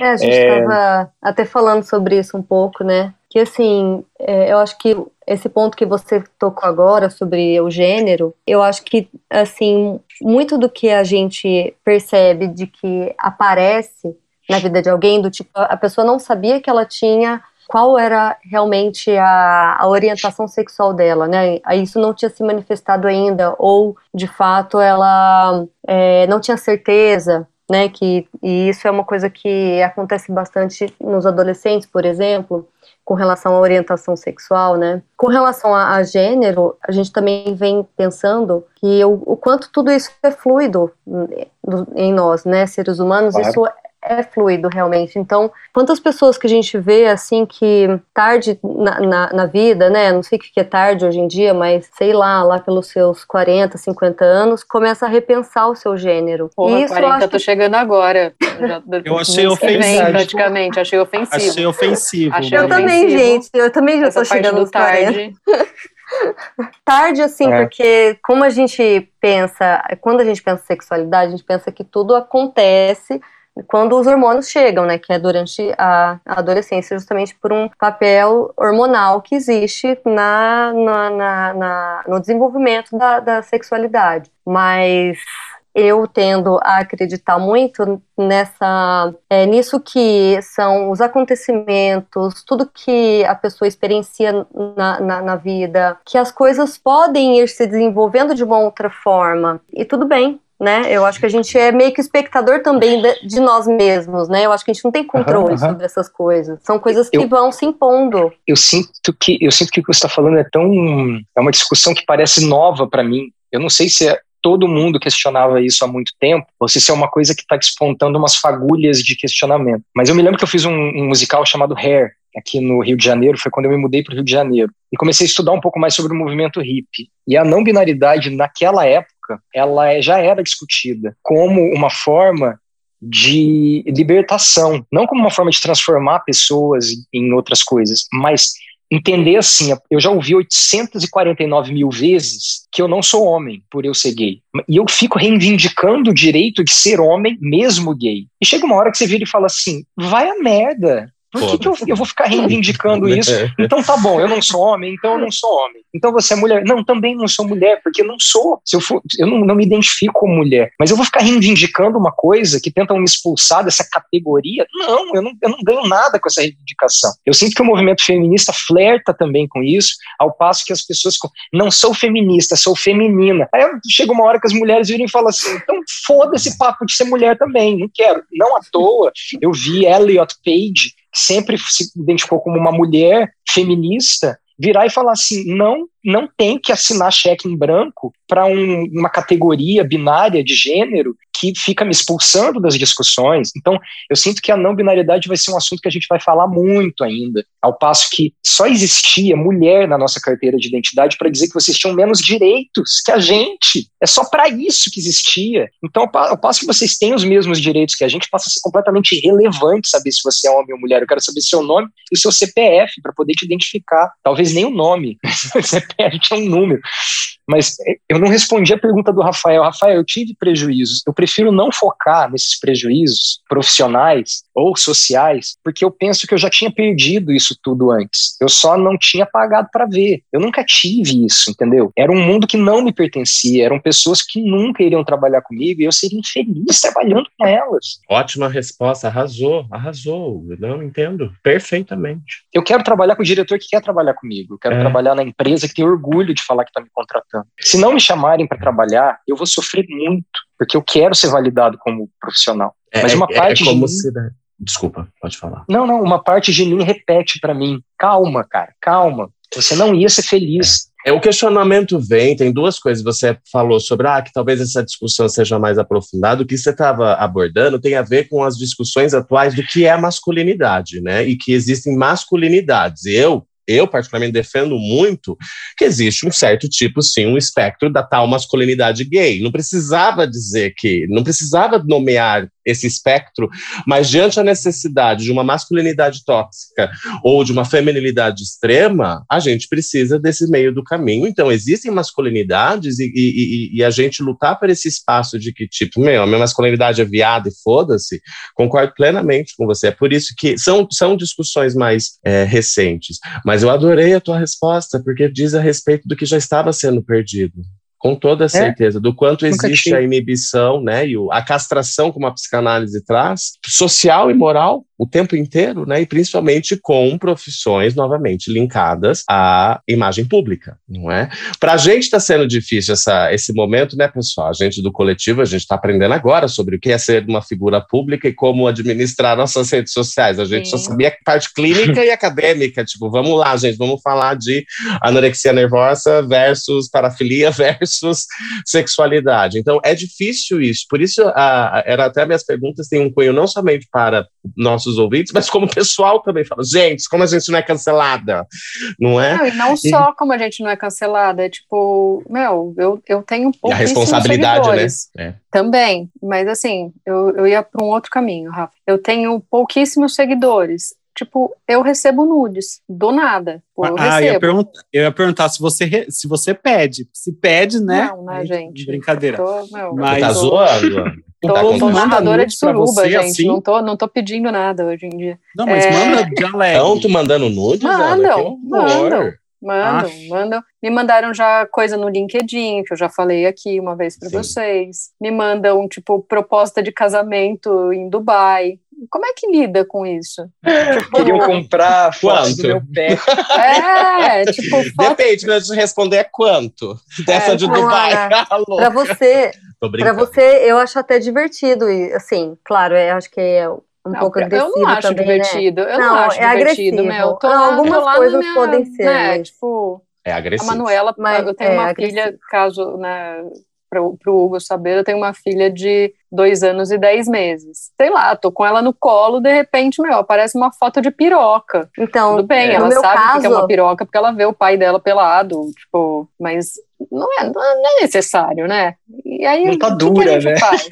É, a gente estava é... até falando sobre isso um pouco, né? Que assim, é, eu acho que esse ponto que você tocou agora sobre o gênero, eu acho que, assim, muito do que a gente percebe de que aparece na vida de alguém, do tipo, a pessoa não sabia que ela tinha qual era realmente a, a orientação sexual dela, né? Isso não tinha se manifestado ainda, ou de fato ela é, não tinha certeza, né? Que, e isso é uma coisa que acontece bastante nos adolescentes, por exemplo, com relação à orientação sexual, né? Com relação a, a gênero, a gente também vem pensando que o, o quanto tudo isso é fluido em nós, né, seres humanos, claro. isso é fluido realmente. Então, quantas pessoas que a gente vê assim que tarde na, na, na, vida, né? Não sei o que é tarde hoje em dia, mas sei lá, lá pelos seus 40, 50 anos, começa a repensar o seu gênero. Porra, Isso 40 eu acho tô chegando agora. eu achei ofensivo. praticamente, achei ofensivo. Achei ofensivo. Achei eu ofensivo. também, gente. Eu também já Essa tô chegando tarde. tarde, assim, é. porque como a gente pensa, quando a gente pensa sexualidade, a gente pensa que tudo acontece quando os hormônios chegam, né, que é durante a adolescência, justamente por um papel hormonal que existe na, na, na, na no desenvolvimento da, da sexualidade. Mas eu tendo a acreditar muito nessa é, nisso que são os acontecimentos, tudo que a pessoa experiencia na, na, na, vida, que as coisas podem ir se desenvolvendo de uma outra forma. E tudo bem, né? Eu acho que a gente é meio que espectador também de, nós mesmos, né? Eu acho que a gente não tem controle uhum, uhum. sobre essas coisas. São coisas que eu, vão se impondo. Eu sinto que eu sinto que o que você está falando é tão é uma discussão que parece nova para mim. Eu não sei se é, todo mundo questionava isso há muito tempo, ou se isso é uma coisa que está despontando umas fagulhas de questionamento. Mas eu me lembro que eu fiz um, um musical chamado Hair, aqui no Rio de Janeiro, foi quando eu me mudei para o Rio de Janeiro. E comecei a estudar um pouco mais sobre o movimento hippie. E a não binaridade, naquela época, ela é, já era discutida como uma forma de libertação, não como uma forma de transformar pessoas em outras coisas, mas entender assim, eu já ouvi 849 mil vezes que eu não sou homem por eu ser gay. E eu fico reivindicando o direito de ser homem mesmo gay. E chega uma hora que você vira e fala assim, vai a merda, por que, que eu, eu, vou ficar reivindicando isso? Então tá bom, eu não sou homem, então eu não sou homem. Então você é mulher. Não, também não sou mulher, porque eu não sou. Se eu, for, eu não, não me identifico como mulher. Mas eu vou ficar reivindicando uma coisa que tentam me expulsar dessa categoria? Não, eu não, eu não ganho nada com essa reivindicação. Eu sinto que o movimento feminista flerta também com isso, ao passo que as pessoas. Não sou feminista, sou feminina. Aí chega uma hora que as mulheres viram e falam assim: então foda esse papo de ser mulher também, não quero. Não à toa, eu vi Elliot Page sempre se identificou como uma mulher feminista, virar e falar assim: não, não tem que assinar cheque em branco para um, uma categoria binária de gênero que fica me expulsando das discussões. Então, eu sinto que a não binariedade vai ser um assunto que a gente vai falar muito ainda, ao passo que só existia mulher na nossa carteira de identidade para dizer que vocês tinham menos direitos que a gente. É só para isso que existia. Então, ao passo que vocês têm os mesmos direitos que a gente, passa a ser completamente irrelevante saber se você é homem ou mulher. Eu quero saber seu nome e o seu CPF para poder te identificar. Talvez nem o nome, CPF a gente é um número. Mas é, eu não respondi a pergunta do Rafael. Rafael, eu tive prejuízos. Eu prefiro não focar nesses prejuízos profissionais ou sociais, porque eu penso que eu já tinha perdido isso tudo antes. Eu só não tinha pagado para ver. Eu nunca tive isso, entendeu? Era um mundo que não me pertencia, eram pessoas que nunca iriam trabalhar comigo e eu seria infeliz trabalhando com elas. Ótima resposta, arrasou, arrasou. Eu não entendo perfeitamente. Eu quero trabalhar com o diretor que quer trabalhar comigo. Eu quero é. trabalhar na empresa que tem orgulho de falar que está me contratando. Se não me chamarem para trabalhar, eu vou sofrer muito, porque eu quero ser validado como profissional. É, Mas uma é, parte é como de mim... se, né? Desculpa, pode falar. Não, não, uma parte de mim repete para mim: calma, cara, calma. Você não ia ser feliz. É, o questionamento vem, tem duas coisas. Você falou sobre ah, que talvez essa discussão seja mais aprofundada. O que você estava abordando tem a ver com as discussões atuais do que é masculinidade, né? E que existem masculinidades. Eu, eu particularmente defendo muito que existe um certo tipo, sim, um espectro da tal masculinidade gay. Não precisava dizer que, não precisava nomear esse espectro, mas diante da necessidade de uma masculinidade tóxica ou de uma feminilidade extrema, a gente precisa desse meio do caminho. Então, existem masculinidades e, e, e a gente lutar por esse espaço de que, tipo, meu, a minha masculinidade é viada e foda-se, concordo plenamente com você. É por isso que são, são discussões mais é, recentes. Mas eu adorei a tua resposta, porque diz a respeito do que já estava sendo perdido com toda é? certeza, é? do quanto existe a inibição, né, e a castração como a psicanálise traz, social e moral, o tempo inteiro, né? E principalmente com profissões novamente linkadas à imagem pública, não é? Para a gente está sendo difícil essa, esse momento, né, pessoal? A gente do coletivo, a gente está aprendendo agora sobre o que é ser uma figura pública e como administrar nossas redes sociais. A gente Sim. só sabia parte clínica e acadêmica, tipo, vamos lá, gente, vamos falar de anorexia nervosa versus parafilia versus sexualidade. Então, é difícil isso. Por isso, a, a, era até minhas perguntas têm um cunho não somente para nós nossos ouvintes, mas como o pessoal também fala, gente, como a gente não é cancelada, não é? Não, e não só como a gente não é cancelada, é tipo, meu, eu, eu tenho um pouco. A responsabilidade, né? É. Também, mas assim, eu, eu ia para um outro caminho, Rafa. Eu tenho pouquíssimos seguidores tipo, eu recebo nudes, do nada. Pô, eu ah, eu ia, perguntar, eu ia perguntar se você, se você pede. Se pede, né? Não, né, gente? Brincadeira. Tô, meu, Mas... Tá zoando? Tô, tá tô narradora de suruba, você, gente. Assim? Não, tô, não tô pedindo nada hoje em dia. Não, mas é... manda de alegre. Estão tu mandando nudes? Mandam, mandam. Mandam, mandam. Me mandaram já coisa no LinkedIn, que eu já falei aqui uma vez para vocês. Me mandam, tipo, proposta de casamento em Dubai. Como é que lida com isso? Tipo, Queriam comprar fotos do meu pé. É, tipo, foto... Depende, mas responder é quanto? Dessa é, de Dubai. Para você, para você, eu acho até divertido. E, assim, claro, eu acho que é um não, pouco agressivo Eu não acho também, né? divertido. Né? Eu não, não acho é divertido, agressivo. meu. Tô não, algumas coisas minha, podem ser. Né, mas... Tipo, é agressivo. A Manuela, mas, eu tenho é uma agressivo. filha, caso, né, para o Hugo saber, eu tenho uma filha de dois anos e dez meses. Sei lá, tô com ela no colo, de repente, meu, aparece uma foto de piroca. Então, tudo bem, ela sabe caso... que é uma piroca porque ela vê o pai dela pelado, tipo, mas não é, não é necessário, né? E aí, não tá dura, né? Faz?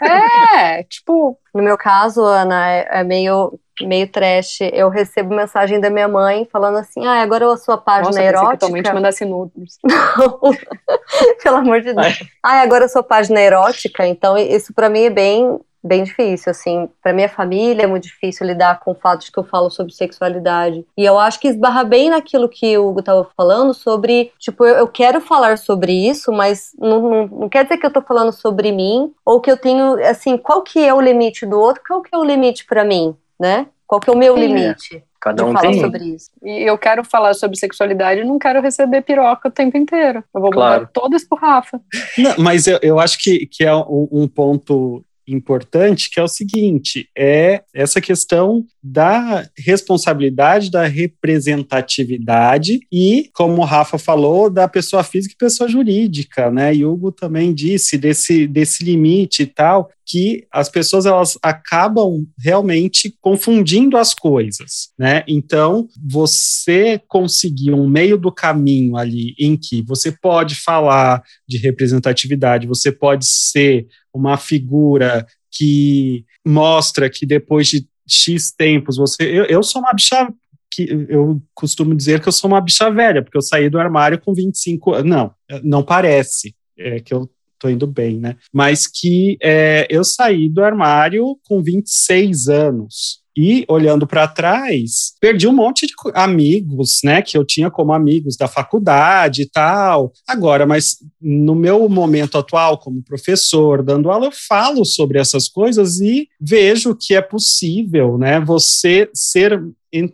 é, tipo. No meu caso, Ana, é, é meio meio trash, eu recebo mensagem da minha mãe falando assim: ah, agora a sua página Nossa, erótica. Que mãe te mandasse nudes. Não, pelo amor de Deus. Ah, agora a sua página erótica, então isso para mim é bem bem difícil, assim, para minha família é muito difícil lidar com o fato de que eu falo sobre sexualidade. E eu acho que esbarra bem naquilo que o Hugo tava falando sobre, tipo, eu, eu quero falar sobre isso, mas não, não, não, quer dizer que eu tô falando sobre mim, ou que eu tenho, assim, qual que é o limite do outro, qual que é o limite para mim? Né? Qual que é o meu Sim, limite? Cada um tem. sobre isso. E eu quero falar sobre sexualidade e não quero receber piroca o tempo inteiro. Eu vou claro. todas pro Rafa. Não, mas eu, eu acho que, que é um, um ponto importante, que é o seguinte: é essa questão da responsabilidade, da representatividade e, como o Rafa falou, da pessoa física e pessoa jurídica, né? E Hugo também disse desse, desse limite e tal, que as pessoas elas acabam realmente confundindo as coisas, né? Então, você conseguir um meio do caminho ali em que você pode falar de representatividade, você pode ser uma figura que mostra que depois de X tempos você. Eu, eu sou uma bicha que eu costumo dizer que eu sou uma bicha velha, porque eu saí do armário com 25 anos. Não, não parece. É que eu tô indo bem, né? Mas que é, eu saí do armário com 26 anos. E olhando para trás, perdi um monte de amigos, né, que eu tinha como amigos da faculdade e tal. Agora, mas no meu momento atual como professor, dando aula, eu falo sobre essas coisas e vejo que é possível, né, você ser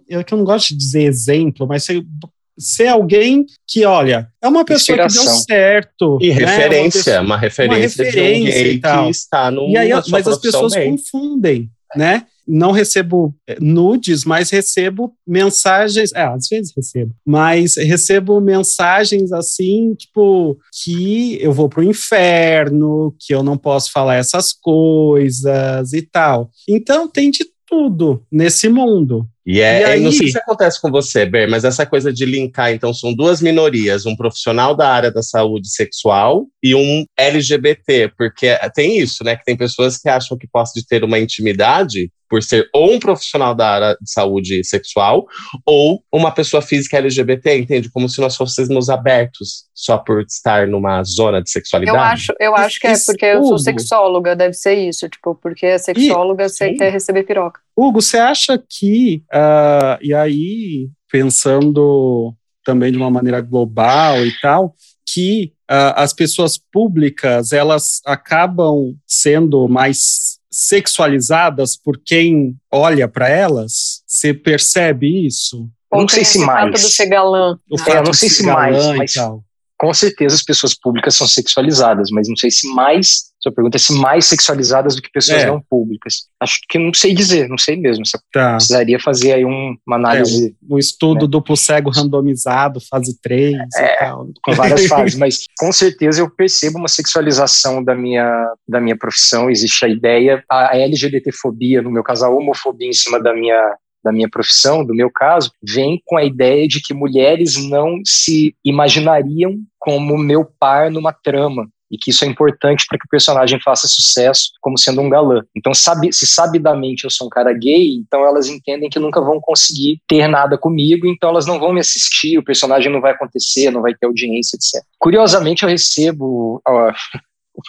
eu que não gosto de dizer exemplo, mas ser ser alguém que, olha, é uma pessoa Inspiração. que deu certo. E né? referência, uma, pessoa, uma, referência uma, referência de um que está no. E mas as pessoas bem. confundem, né? Não recebo eh, nudes, mas recebo mensagens. É, às vezes recebo, mas recebo mensagens assim, tipo, que eu vou pro inferno, que eu não posso falar essas coisas e tal. Então tem de tudo nesse mundo. E, é, e aí... não sei se acontece com você, Ber, mas essa coisa de linkar, então, são duas minorias, um profissional da área da saúde sexual e um LGBT, porque tem isso, né? Que tem pessoas que acham que podem ter uma intimidade por ser ou um profissional da área de saúde sexual ou uma pessoa física LGBT, entende? Como se nós fôssemos abertos só por estar numa zona de sexualidade. Eu acho, eu acho que é porque eu sou sexóloga, deve ser isso, tipo, porque a sexóloga e, você quer receber piroca. Hugo, você acha que, uh, e aí, pensando também de uma maneira global e tal, que uh, as pessoas públicas elas acabam sendo mais sexualizadas por quem olha para elas? Você percebe isso? Não sei se mais. O fato de ser galã. O é, eu não sei se mais, mas com certeza as pessoas públicas são sexualizadas, mas não sei se mais, sua pergunta é se mais sexualizadas do que pessoas é. não públicas. Acho que não sei dizer, não sei mesmo. Tá. precisaria fazer aí um, uma análise. É, um, um estudo né? duplo cego randomizado, fase 3 é, e tal. Com várias fases, mas com certeza eu percebo uma sexualização da minha, da minha profissão. Existe a ideia, a LGBTfobia, no meu caso, a homofobia em cima da minha da minha profissão, do meu caso, vem com a ideia de que mulheres não se imaginariam como meu par numa trama e que isso é importante para que o personagem faça sucesso como sendo um galã. Então, sabe, se sabidamente eu sou um cara gay, então elas entendem que nunca vão conseguir ter nada comigo, então elas não vão me assistir, o personagem não vai acontecer, não vai ter audiência, etc. Curiosamente, eu recebo. Ó,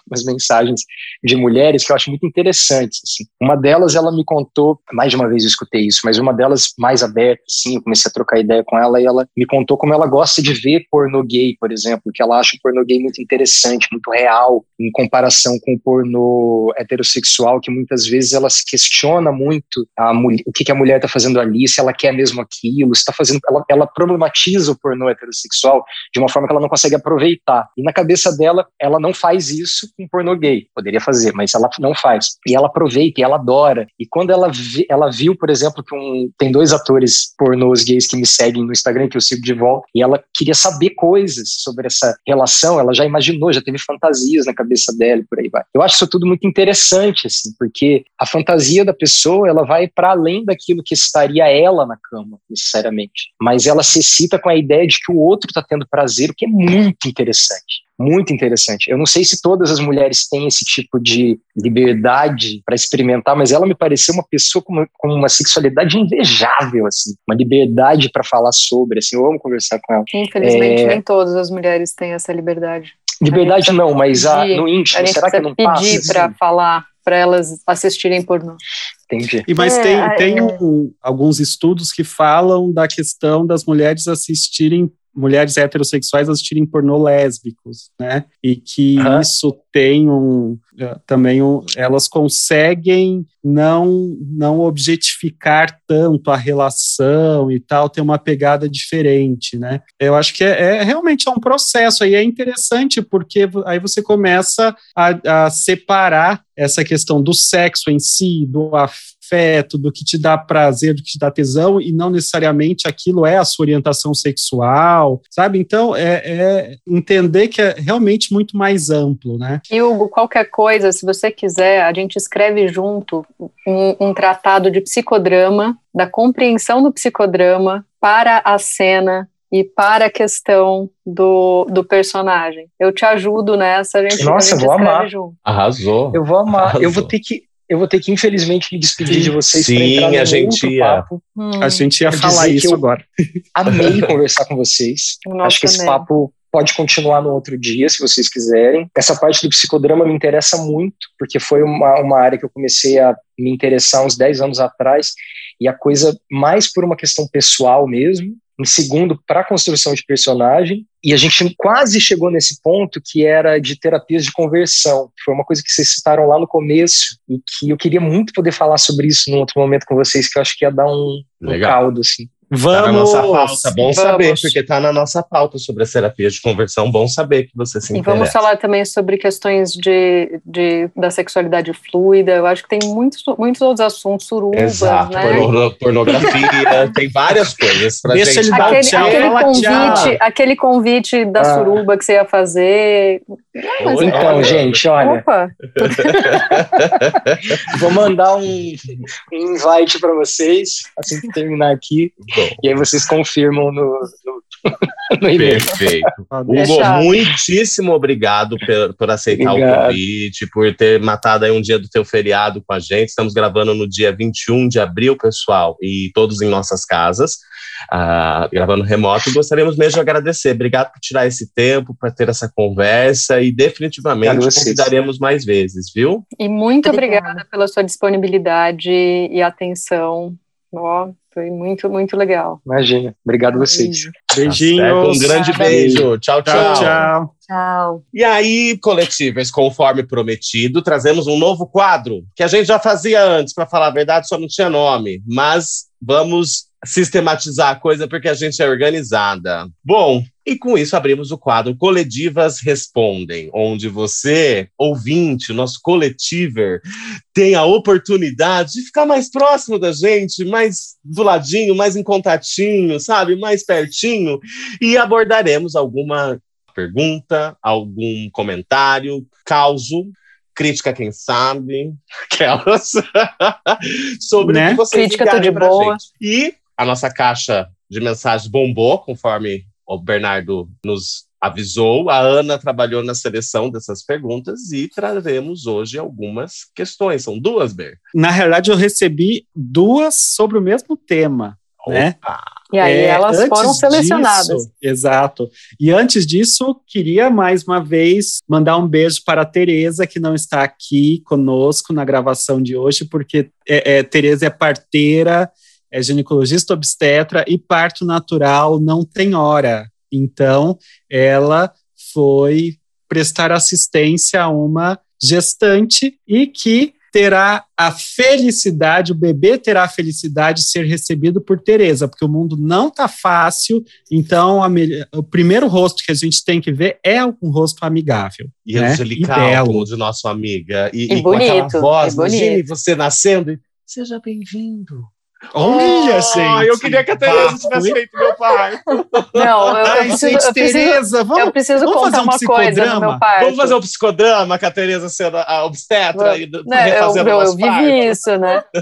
umas mensagens de mulheres que eu acho muito interessantes. Assim. Uma delas, ela me contou, mais de uma vez eu escutei isso, mas uma delas mais aberta, assim, eu comecei a trocar ideia com ela e ela me contou como ela gosta de ver pornô gay, por exemplo, que ela acha o pornô gay muito interessante, muito real, em comparação com o pornô heterossexual, que muitas vezes ela se questiona muito a o que, que a mulher está fazendo ali, se ela quer mesmo aquilo, está fazendo. Ela, ela problematiza o pornô heterossexual de uma forma que ela não consegue aproveitar. E na cabeça dela, ela não faz isso isso com pornô gay. Poderia fazer, mas ela não faz. E ela aproveita e ela adora. E quando ela, vi, ela viu, por exemplo, que um, tem dois atores pornôs gays que me seguem no Instagram, que eu sigo de volta, e ela queria saber coisas sobre essa relação, ela já imaginou, já teve fantasias na cabeça dela e por aí vai. Eu acho isso tudo muito interessante, assim, porque a fantasia da pessoa, ela vai para além daquilo que estaria ela na cama, necessariamente. Mas ela se excita com a ideia de que o outro está tendo prazer, o que é muito interessante muito interessante. Eu não sei se todas as mulheres têm esse tipo de liberdade para experimentar, mas ela me pareceu uma pessoa com uma, com uma sexualidade invejável, assim, uma liberdade para falar sobre, assim, eu amo conversar com ela. Infelizmente, é... nem todas as mulheres têm essa liberdade. Liberdade não, mas a, no íntimo, será que não passa? pedir para assim? falar para elas assistirem pornô. Entendi. E, mas é, tem, tem um, alguns estudos que falam da questão das mulheres assistirem mulheres heterossexuais assistirem pornô lésbicos, né? E que uhum. isso tem um eh, também um, elas conseguem não não objetificar tanto a relação e tal, ter uma pegada diferente, né? Eu acho que é, é realmente é um processo aí é interessante porque aí você começa a, a separar essa questão do sexo em si, do afeto, do que te dá prazer, do que te dá tesão, e não necessariamente aquilo é a sua orientação sexual, sabe? Então, é, é entender que é realmente muito mais amplo, né? E Hugo, qualquer coisa, se você quiser, a gente escreve junto um, um tratado de psicodrama, da compreensão do psicodrama para a cena e para a questão do, do personagem. Eu te ajudo nessa, a gente, Nossa, a gente vou amar. junto. Arrasou. Eu vou amar. Arrasou. Eu vou ter que eu vou ter que, infelizmente, me despedir de vocês Sim, entrar a gente ia. papo. Hum. A gente ia falar isso agora. Amei conversar com vocês. Nossa, Acho que esse papo pode continuar no outro dia, se vocês quiserem. Essa parte do psicodrama me interessa muito, porque foi uma, uma área que eu comecei a me interessar uns 10 anos atrás, e a coisa mais por uma questão pessoal mesmo, em segundo para a construção de personagem, e a gente quase chegou nesse ponto que era de terapias de conversão, que foi uma coisa que vocês citaram lá no começo, e que eu queria muito poder falar sobre isso num outro momento com vocês, que eu acho que ia dar um, um caldo, assim. Vamos! Tá na nossa pauta, bom vamos. saber, porque está na nossa pauta sobre as terapias de conversão, bom saber que você se interessa. E vamos falar também sobre questões de, de, da sexualidade fluida, eu acho que tem muitos, muitos outros assuntos, surubas, Exato, né? Porno, pornografia, tem várias coisas pra Deixa gente. Ele aquele, tchau, aquele, convite, aquele convite da ah. suruba que você ia fazer... Não, então, é, gente, olha... Opa! Vou mandar um, um invite para vocês, assim que terminar aqui. E aí vocês confirmam no, no, no e-mail. Perfeito. Hugo, muitíssimo obrigado por, por aceitar obrigado. o convite, por ter matado aí um dia do teu feriado com a gente. Estamos gravando no dia 21 de abril, pessoal, e todos em nossas casas. Uh, gravando remoto, gostaríamos mesmo de agradecer. Obrigado por tirar esse tempo, para ter essa conversa e definitivamente convidaremos mais vezes, viu? E muito obrigada. obrigada pela sua disponibilidade e atenção. Ó, foi muito, muito legal. Imagina. Obrigado a vocês. Beijinhos. Um grande beijo. Tchau, tchau. Tchau. Tchau. E aí, coletivas, conforme prometido, trazemos um novo quadro que a gente já fazia antes, para falar a verdade, só não tinha nome. Mas vamos sistematizar a coisa porque a gente é organizada. Bom, e com isso abrimos o quadro Coletivas Respondem, onde você, ouvinte, nosso coletiver, tem a oportunidade de ficar mais próximo da gente, mais do ladinho, mais em contatinho, sabe? Mais pertinho, e abordaremos alguma pergunta, algum comentário, causo crítica, quem sabe, aquelas, sobre né? o que vocês Crítica de boa. Gente. E a nossa caixa de mensagens bombou, conforme o Bernardo nos avisou. A Ana trabalhou na seleção dessas perguntas e traremos hoje algumas questões. São duas, Ber. Na realidade, eu recebi duas sobre o mesmo tema. Né? E aí é, elas foram selecionadas. Disso, exato. E antes disso, queria mais uma vez mandar um beijo para a Tereza, que não está aqui conosco na gravação de hoje, porque é, é, Tereza é parteira é ginecologista obstetra e parto natural não tem hora. Então, ela foi prestar assistência a uma gestante e que terá a felicidade, o bebê terá a felicidade de ser recebido por Tereza, porque o mundo não tá fácil, então a, o primeiro rosto que a gente tem que ver é um rosto amigável. E né? angelical, como de nossa amiga. E, e, e bonito, com aquela voz, imagine você nascendo, seja bem-vindo. Olha, oh, gente. Eu queria que a Tereza tivesse feito meu pai. Não, eu, Ai, preciso, gente, eu preciso, Tereza, vamos, eu preciso vamos contar um uma coisa no meu pai. Vamos fazer um psicodrama com a Tereza sendo a obstetra e né, eu, eu, eu vivi isso, né?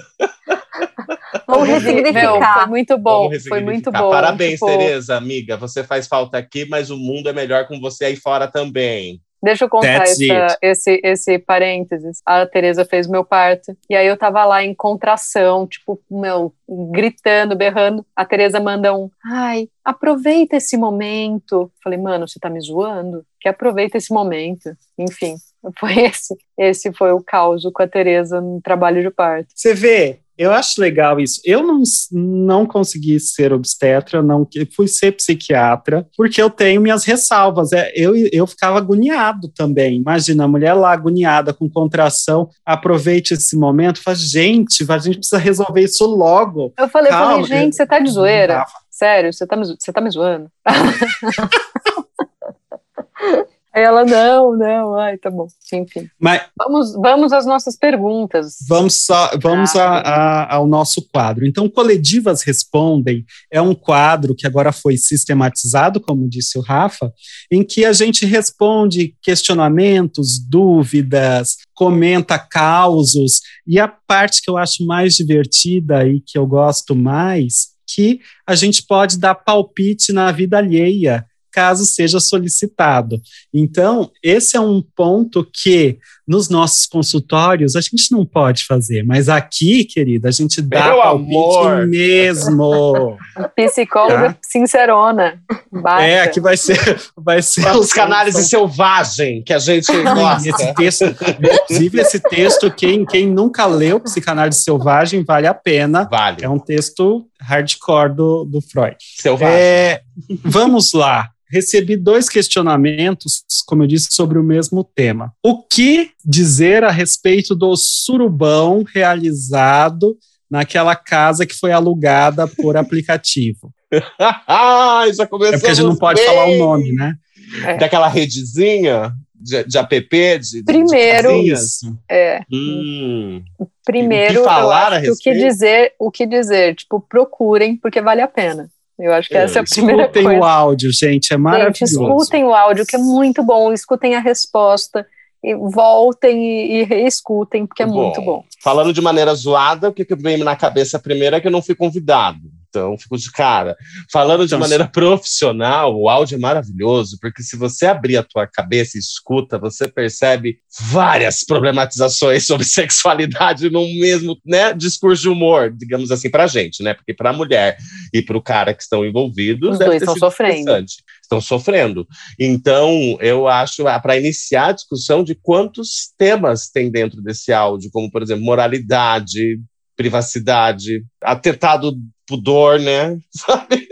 Vamos ressignificar. Meu, foi muito bom, foi muito bom. Parabéns, tipo... Tereza, amiga. Você faz falta aqui, mas o mundo é melhor com você aí fora também. Deixa eu contar essa, esse, esse parênteses. A Tereza fez meu parto. E aí eu tava lá em contração, tipo, meu, gritando, berrando. A Tereza manda um, ai, aproveita esse momento. Falei, mano, você tá me zoando? Que aproveita esse momento. Enfim, foi esse. Esse foi o caos com a Tereza no trabalho de parto. Você vê, eu acho legal isso. Eu não, não consegui ser obstetra, não fui ser psiquiatra, porque eu tenho minhas ressalvas. É, eu, eu ficava agoniado também. Imagina, a mulher lá agoniada, com contração, aproveite esse momento, faz, gente, a gente precisa resolver isso logo. Eu falei, Calma, eu falei gente, você tá de zoeira? Sério, você tá, você tá me zoando? Aí ela, não, não, ai, tá bom. Enfim. Mas, vamos, vamos às nossas perguntas. Vamos, só, vamos ah, a, a, ao nosso quadro. Então, Coletivas Respondem é um quadro que agora foi sistematizado, como disse o Rafa, em que a gente responde questionamentos, dúvidas, comenta causos, e a parte que eu acho mais divertida e que eu gosto mais, que a gente pode dar palpite na vida alheia caso seja solicitado. Então, esse é um ponto que nos nossos consultórios a gente não pode fazer, mas aqui, querida, a gente dá Meu palpite amor. mesmo. Psicóloga Tá. sincerona. Basta. é, aqui vai ser, vai ser Os canálise selvagem que a gente Esse gosta. texto, inclusive esse texto, quem, quem nunca leu Psicanálise Selvagem, vale a pena. Vale. É um texto hardcore do, do Freud. Selvagem. É, vamos lá. Recebi dois questionamentos, como eu disse, sobre o mesmo tema. O que dizer a respeito do surubão realizado naquela casa que foi alugada por aplicativo? Ai, já começou. É porque a gente não pode falar o nome, né? Daquela redezinha de, de app, de, de Primeiro-. Isso. É. Hum. Primeiro, O que falar acho o que dizer, o que dizer, tipo, procurem, porque vale a pena. Eu acho que É, essa é a primeira Escutem coisa. o áudio, gente, é Gente, maravilhoso. escutem o áudio, que é muito bom, escutem a resposta, e voltem e, e reescutem, porque é muito bom. Falando de maneira zoada, o que, que vem na cabeça primeiro é que eu não fui convidado. Então, fico de cara. Falando de Então, maneira profissional, o áudio é maravilhoso, porque se você abrir a tua cabeça e escuta, você percebe várias problematizações sobre sexualidade num mesmo né, discurso de humor, digamos assim, pra gente, né? Porque pra mulher e pro cara que estão envolvidos, Os deve dois ter estão sido sofrendo. Estão sofrendo. Então, eu acho, para iniciar a discussão de quantos temas tem dentro desse áudio, como, por exemplo, moralidade, privacidade, atentado pudor, né? Sabe?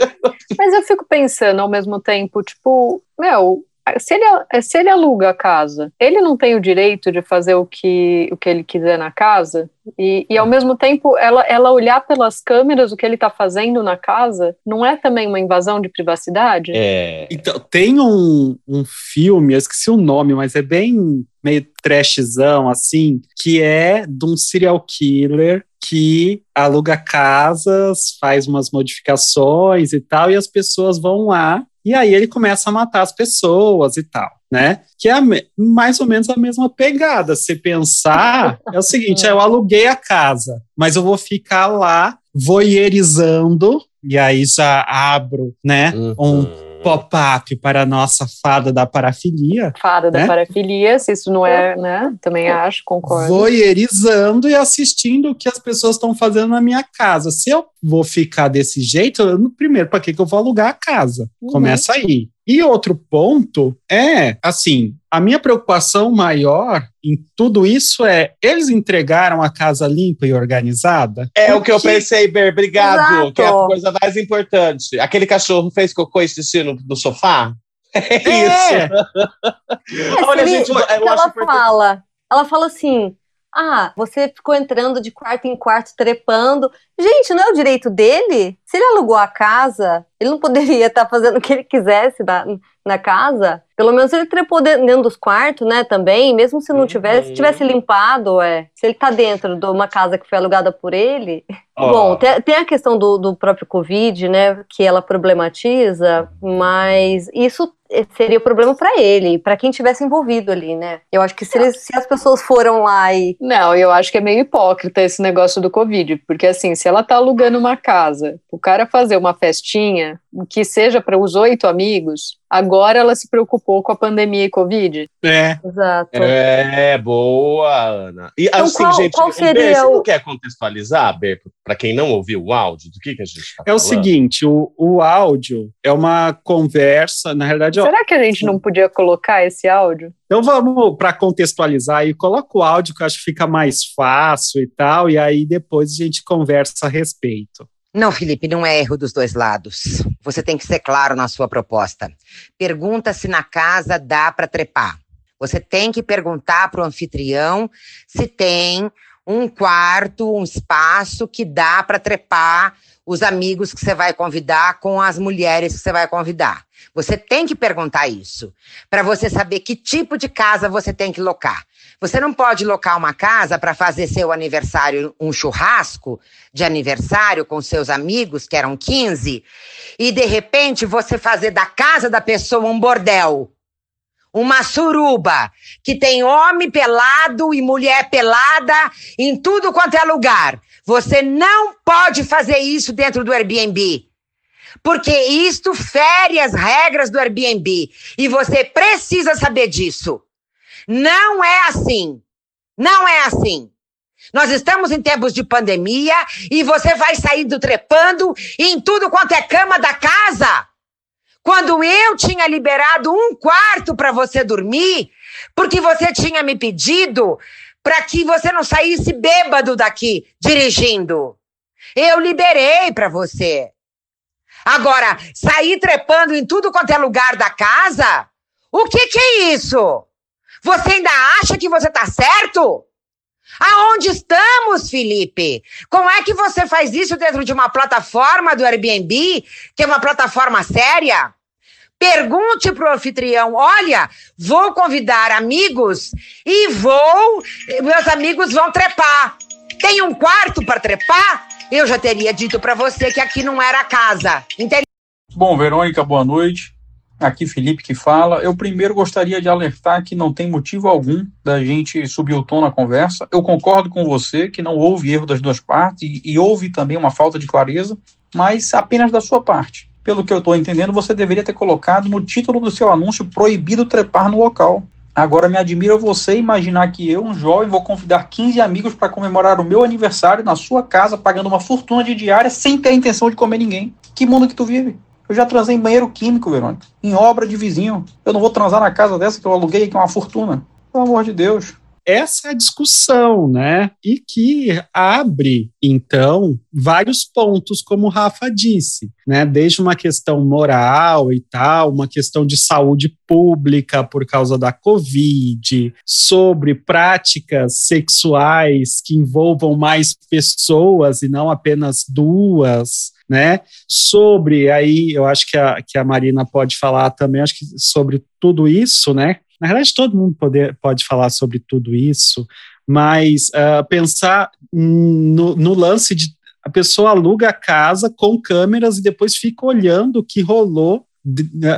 Mas eu fico pensando ao mesmo tempo, tipo, meu, se ele, se ele aluga a casa, ele não tem o direito de fazer o que, o que ele quiser na casa? E, e ao mesmo tempo, ela, ela olhar pelas câmeras o que ele tá fazendo na casa, não é também uma invasão de privacidade? É. Então, tem um, um filme, eu esqueci o nome, mas é bem meio trashzão, assim, que é de um serial killer que aluga casas, faz umas modificações e tal, e as pessoas vão lá, e aí ele começa a matar as pessoas e tal, né? Que é mais ou menos a mesma pegada. Se pensar, é o seguinte: eu aluguei a casa, mas eu vou ficar lá voyeurizando, e aí já abro, né? Um pop-up para a nossa fada da parafilia, Fada da né? parafilia, se isso não é, né? Também acho, concordo. voyeurizando e assistindo o que as pessoas estão fazendo na minha casa. Se eu vou ficar desse jeito, eu, primeiro, para que, que eu vou alugar a casa? Uhum. Começa aí. E outro ponto é, assim, a minha preocupação maior em tudo isso é, eles entregaram a casa limpa e organizada? É o que eu pensei, Ber. Obrigado. Exato. Que é a coisa mais importante. Aquele cachorro fez cocô e xixi no, no sofá? É isso. É, É, Olha, gente, eu o que acho ela importante- fala? Ela fala assim: ah, você ficou entrando de quarto em quarto, trepando. Gente, não é o direito dele? Se ele alugou a casa, ele não poderia estar fazendo o que ele quisesse na, na casa? Pelo menos ele trepou de- dentro dos quartos, né, também. Mesmo se não tivesse, Uhum. tivesse limpado, é. Se ele tá dentro de uma casa que foi alugada por ele. Ó. Bom, tem, tem a questão do, do próprio Covid, né, que ela problematiza, mas isso seria problema para ele, para quem tivesse envolvido ali, né? Eu acho que se, eles- se as pessoas foram lá e Não, eu acho que é meio hipócrita esse negócio do Covid, porque assim, se ela tá alugando uma casa, o cara fazer uma festinha, que seja para os oito amigos, agora ela se preocupou com a pandemia e Covid. é. Exato. É, boa, Ana. E Então, assim, qual- gente, qual seria você o- não quer contextualizar, Ber, para quem não ouviu o áudio, do que, que a gente tá É o falando? seguinte, o, o áudio é uma conversa, na realidade, ó, Será que a gente não podia colocar esse áudio? Então vamos para contextualizar aí, coloca o áudio que eu acho que fica mais fácil e tal, e aí depois a gente conversa a respeito. Não, Felipe, não é erro dos dois lados. Você tem que ser claro na sua proposta. Pergunta se na casa dá para trepar. Você tem que perguntar para o anfitrião se tem um quarto, um espaço que dá para trepar os amigos que você vai convidar com as mulheres que você vai convidar. Você tem que perguntar isso para você saber que tipo de casa você tem que locar. Você não pode locar uma casa para fazer seu aniversário, um churrasco de aniversário com seus amigos, que eram 15, e de repente você fazer da casa da pessoa um bordel. Uma suruba que tem homem pelado e mulher pelada em tudo quanto é lugar. Você não pode fazer isso dentro do Airbnb. Porque isto fere as regras do Airbnb. E você precisa saber disso. Não é assim. Não é assim. Nós estamos em tempos de pandemia e você vai saindo trepando em tudo quanto é cama da casa. Quando eu tinha liberado um quarto para você dormir, porque você tinha me pedido para que você não saísse bêbado daqui dirigindo. Eu liberei para você. Agora, sair trepando em tudo quanto é lugar da casa? O que, que é isso? Você ainda acha que você tá certo? Aonde estamos, Felipe? Como é que você faz isso dentro de uma plataforma do Airbnb, que é uma plataforma séria? Pergunte pro anfitrião: olha, vou convidar amigos e vou. Meus amigos vão trepar. Tem um quarto para trepar? Eu já teria dito para você que aqui não era casa. Entendeu? Bom, Verônica, boa noite. Aqui Felipe que fala. Eu primeiro gostaria de alertar que não tem motivo algum da gente subir o tom na conversa. Eu concordo com você que não houve erro das duas partes e, e houve também uma falta de clareza, mas apenas da sua parte. Pelo que eu estou entendendo, você deveria ter colocado no título do seu anúncio proibido trepar no local. Agora me admira você imaginar que eu, um jovem, vou convidar 15 amigos para comemorar o meu aniversário na sua casa, pagando uma fortuna de diária sem ter a intenção de comer ninguém. Que mundo que tu vive? Eu já transei em banheiro químico, Verônica. Em obra de vizinho. Eu não vou transar na casa dessa que eu aluguei, que é uma fortuna. Pelo amor de Deus. Essa é a discussão, né? E que abre, então, vários pontos, como o Rafa disse, né? Desde uma questão moral e tal, uma questão de saúde pública por causa da Covid, sobre práticas sexuais que envolvam mais pessoas e não apenas duas, né? Sobre aí, eu acho que a, que a Marina pode falar também, acho que sobre tudo isso, né? Na verdade, todo mundo pode, pode falar sobre tudo isso, mas uh, pensar no, no lance de a pessoa aluga a casa com câmeras e depois fica olhando o que rolou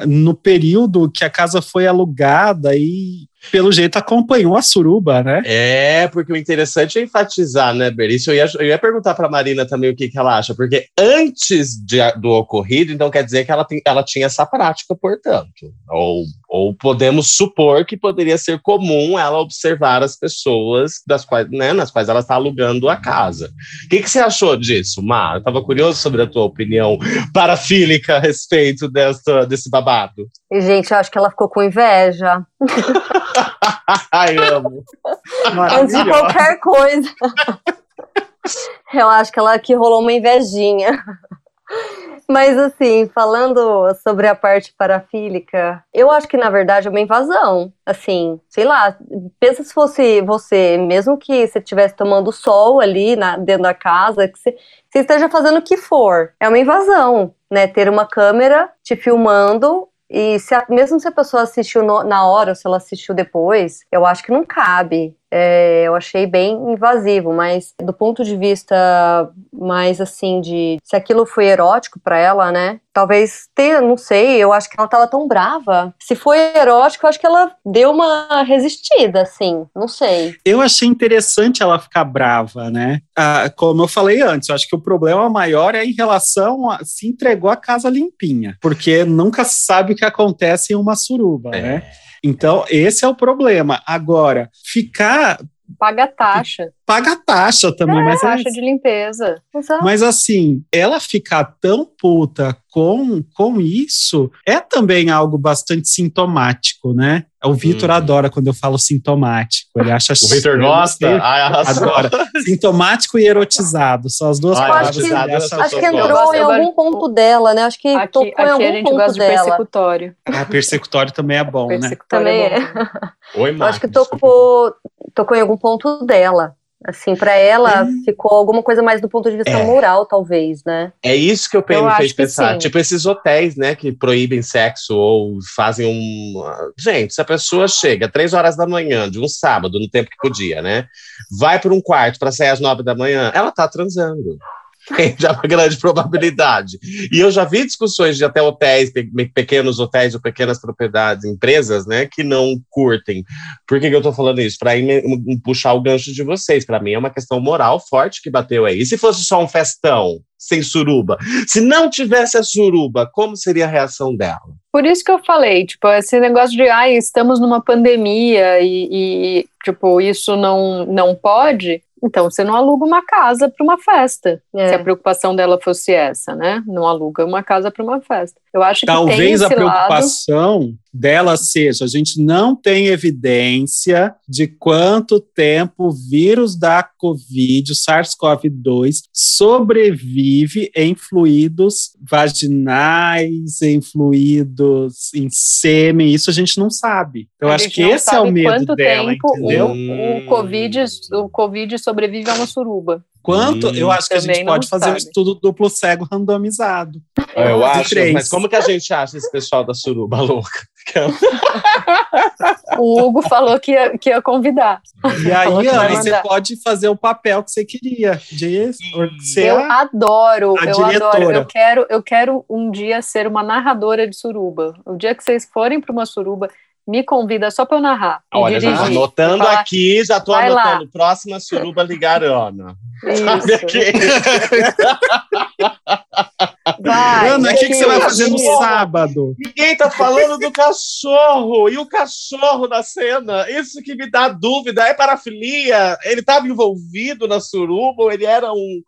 no período que a casa foi alugada e pelo jeito acompanhou a suruba, né? É, porque o interessante é enfatizar, né, Berício? Eu ia, eu ia perguntar para Marina também o que, que ela acha, porque antes de, do ocorrido, então quer dizer que ela, tem, ela tinha essa prática, portanto. Ou, ou podemos supor que poderia ser comum ela observar as pessoas das quais, né, nas quais ela está alugando a casa. O que, que você achou disso, Mar? Eu estava curioso sobre a tua opinião parafílica a respeito dessa, desse babado. Gente, eu acho que ela ficou com inveja. Ai, amo. Antes de qualquer coisa. Eu acho que ela que rolou uma invejinha. Mas assim, falando sobre a parte parafílica, eu acho que na verdade é uma invasão. Assim, sei lá, pensa se fosse você, mesmo que você estivesse tomando sol ali na, dentro da casa, que você, você esteja fazendo o que for. É uma invasão, né? Ter uma câmera te filmando e se a, mesmo se a pessoa assistiu no, na hora ou se ela assistiu depois, eu acho que não cabe. É, eu achei bem invasivo, mas do ponto de vista mais assim de se aquilo foi erótico para ela, né? Talvez tenha, não sei, eu acho que ela tava tão brava. Se foi erótico, eu acho que ela deu uma resistida, assim, não sei. Eu achei interessante ela ficar brava, né? Ah, como eu falei antes, eu acho que o problema maior é em relação a se entregou a casa limpinha, porque nunca se sabe o que acontece em uma suruba, é. né? Então, esse é o problema. Agora, ficar. Paga taxa. Paga taxa também, é, mas. Taxa é... de limpeza. Exato. Mas assim, ela ficar tão puta com, com isso é também algo bastante sintomático, né? O Vitor hum. adora quando eu falo sintomático. Ele acha O Vitor gosta? Ai, adora. Sintomático e erotizado. São as duas Ai, palavras. Acho que, acho que entrou em algum ponto dela, né? Acho que aqui, tocou aqui em algum a gente ponto gosta dela. de persecutório. Ah, persecutório também é bom, né? Também é. é. Oi, Acho que tocou, tocou em algum ponto dela. Assim, para ela hum. ficou alguma coisa mais do ponto de vista é. moral, talvez, né? É isso que eu, eu me fez pensar. Tipo esses hotéis, né, que proíbem sexo ou fazem um. Gente, se a pessoa chega três horas da manhã de um sábado, no tempo que podia, né? Vai para um quarto para sair às nove da manhã, ela tá transando. Tende a uma grande probabilidade. E eu já vi discussões de até hotéis, pe pequenos hotéis ou pequenas propriedades, empresas, né, que não curtem. Por que, que eu estou falando isso? Para puxar o gancho de vocês. Para mim é uma questão moral forte que bateu aí. E se fosse só um festão, sem suruba? Se não tivesse a suruba, como seria a reação dela? Por isso que eu falei, tipo, esse negócio de, ah, estamos numa pandemia e, e tipo, isso não, não pode, então você não aluga uma casa para uma festa. É. Se a preocupação dela fosse essa, né? Não aluga uma casa para uma festa. Eu acho Talvez que Talvez a preocupação lado... dela seja: a gente não tem evidência de quanto tempo o vírus da Covid, o SARS-CoV-2, sobrevive em fluidos vaginais, em fluidos em sêmen. Isso a gente não sabe. Eu acho que esse é o medo dela, entendeu? O, o, COVID, o COVID sobrevive a uma suruba. Quanto? Hum, eu acho que a gente pode fazer sabe. um estudo duplo cego randomizado. É, eu acho, três. mas como que a gente acha esse pessoal da suruba louca? o Hugo falou que ia, que ia convidar. E aí, Ana, você pode fazer o papel que você queria. De ser eu adoro, eu diretora. adoro. Eu quero, eu quero um dia ser uma narradora de suruba. O dia que vocês forem para uma suruba, me convida só para eu narrar. Olha, já tô anotando falar, aqui, já tô anotando. Lá. Próxima suruba ligarana. Aqui? Vai, Ana, o que, que, você vai fazer no sábado? Ninguém tá falando do cachorro. E o cachorro na cena? Isso que me dá dúvida. É parafilia? Ele estava envolvido na suruba ou ele era um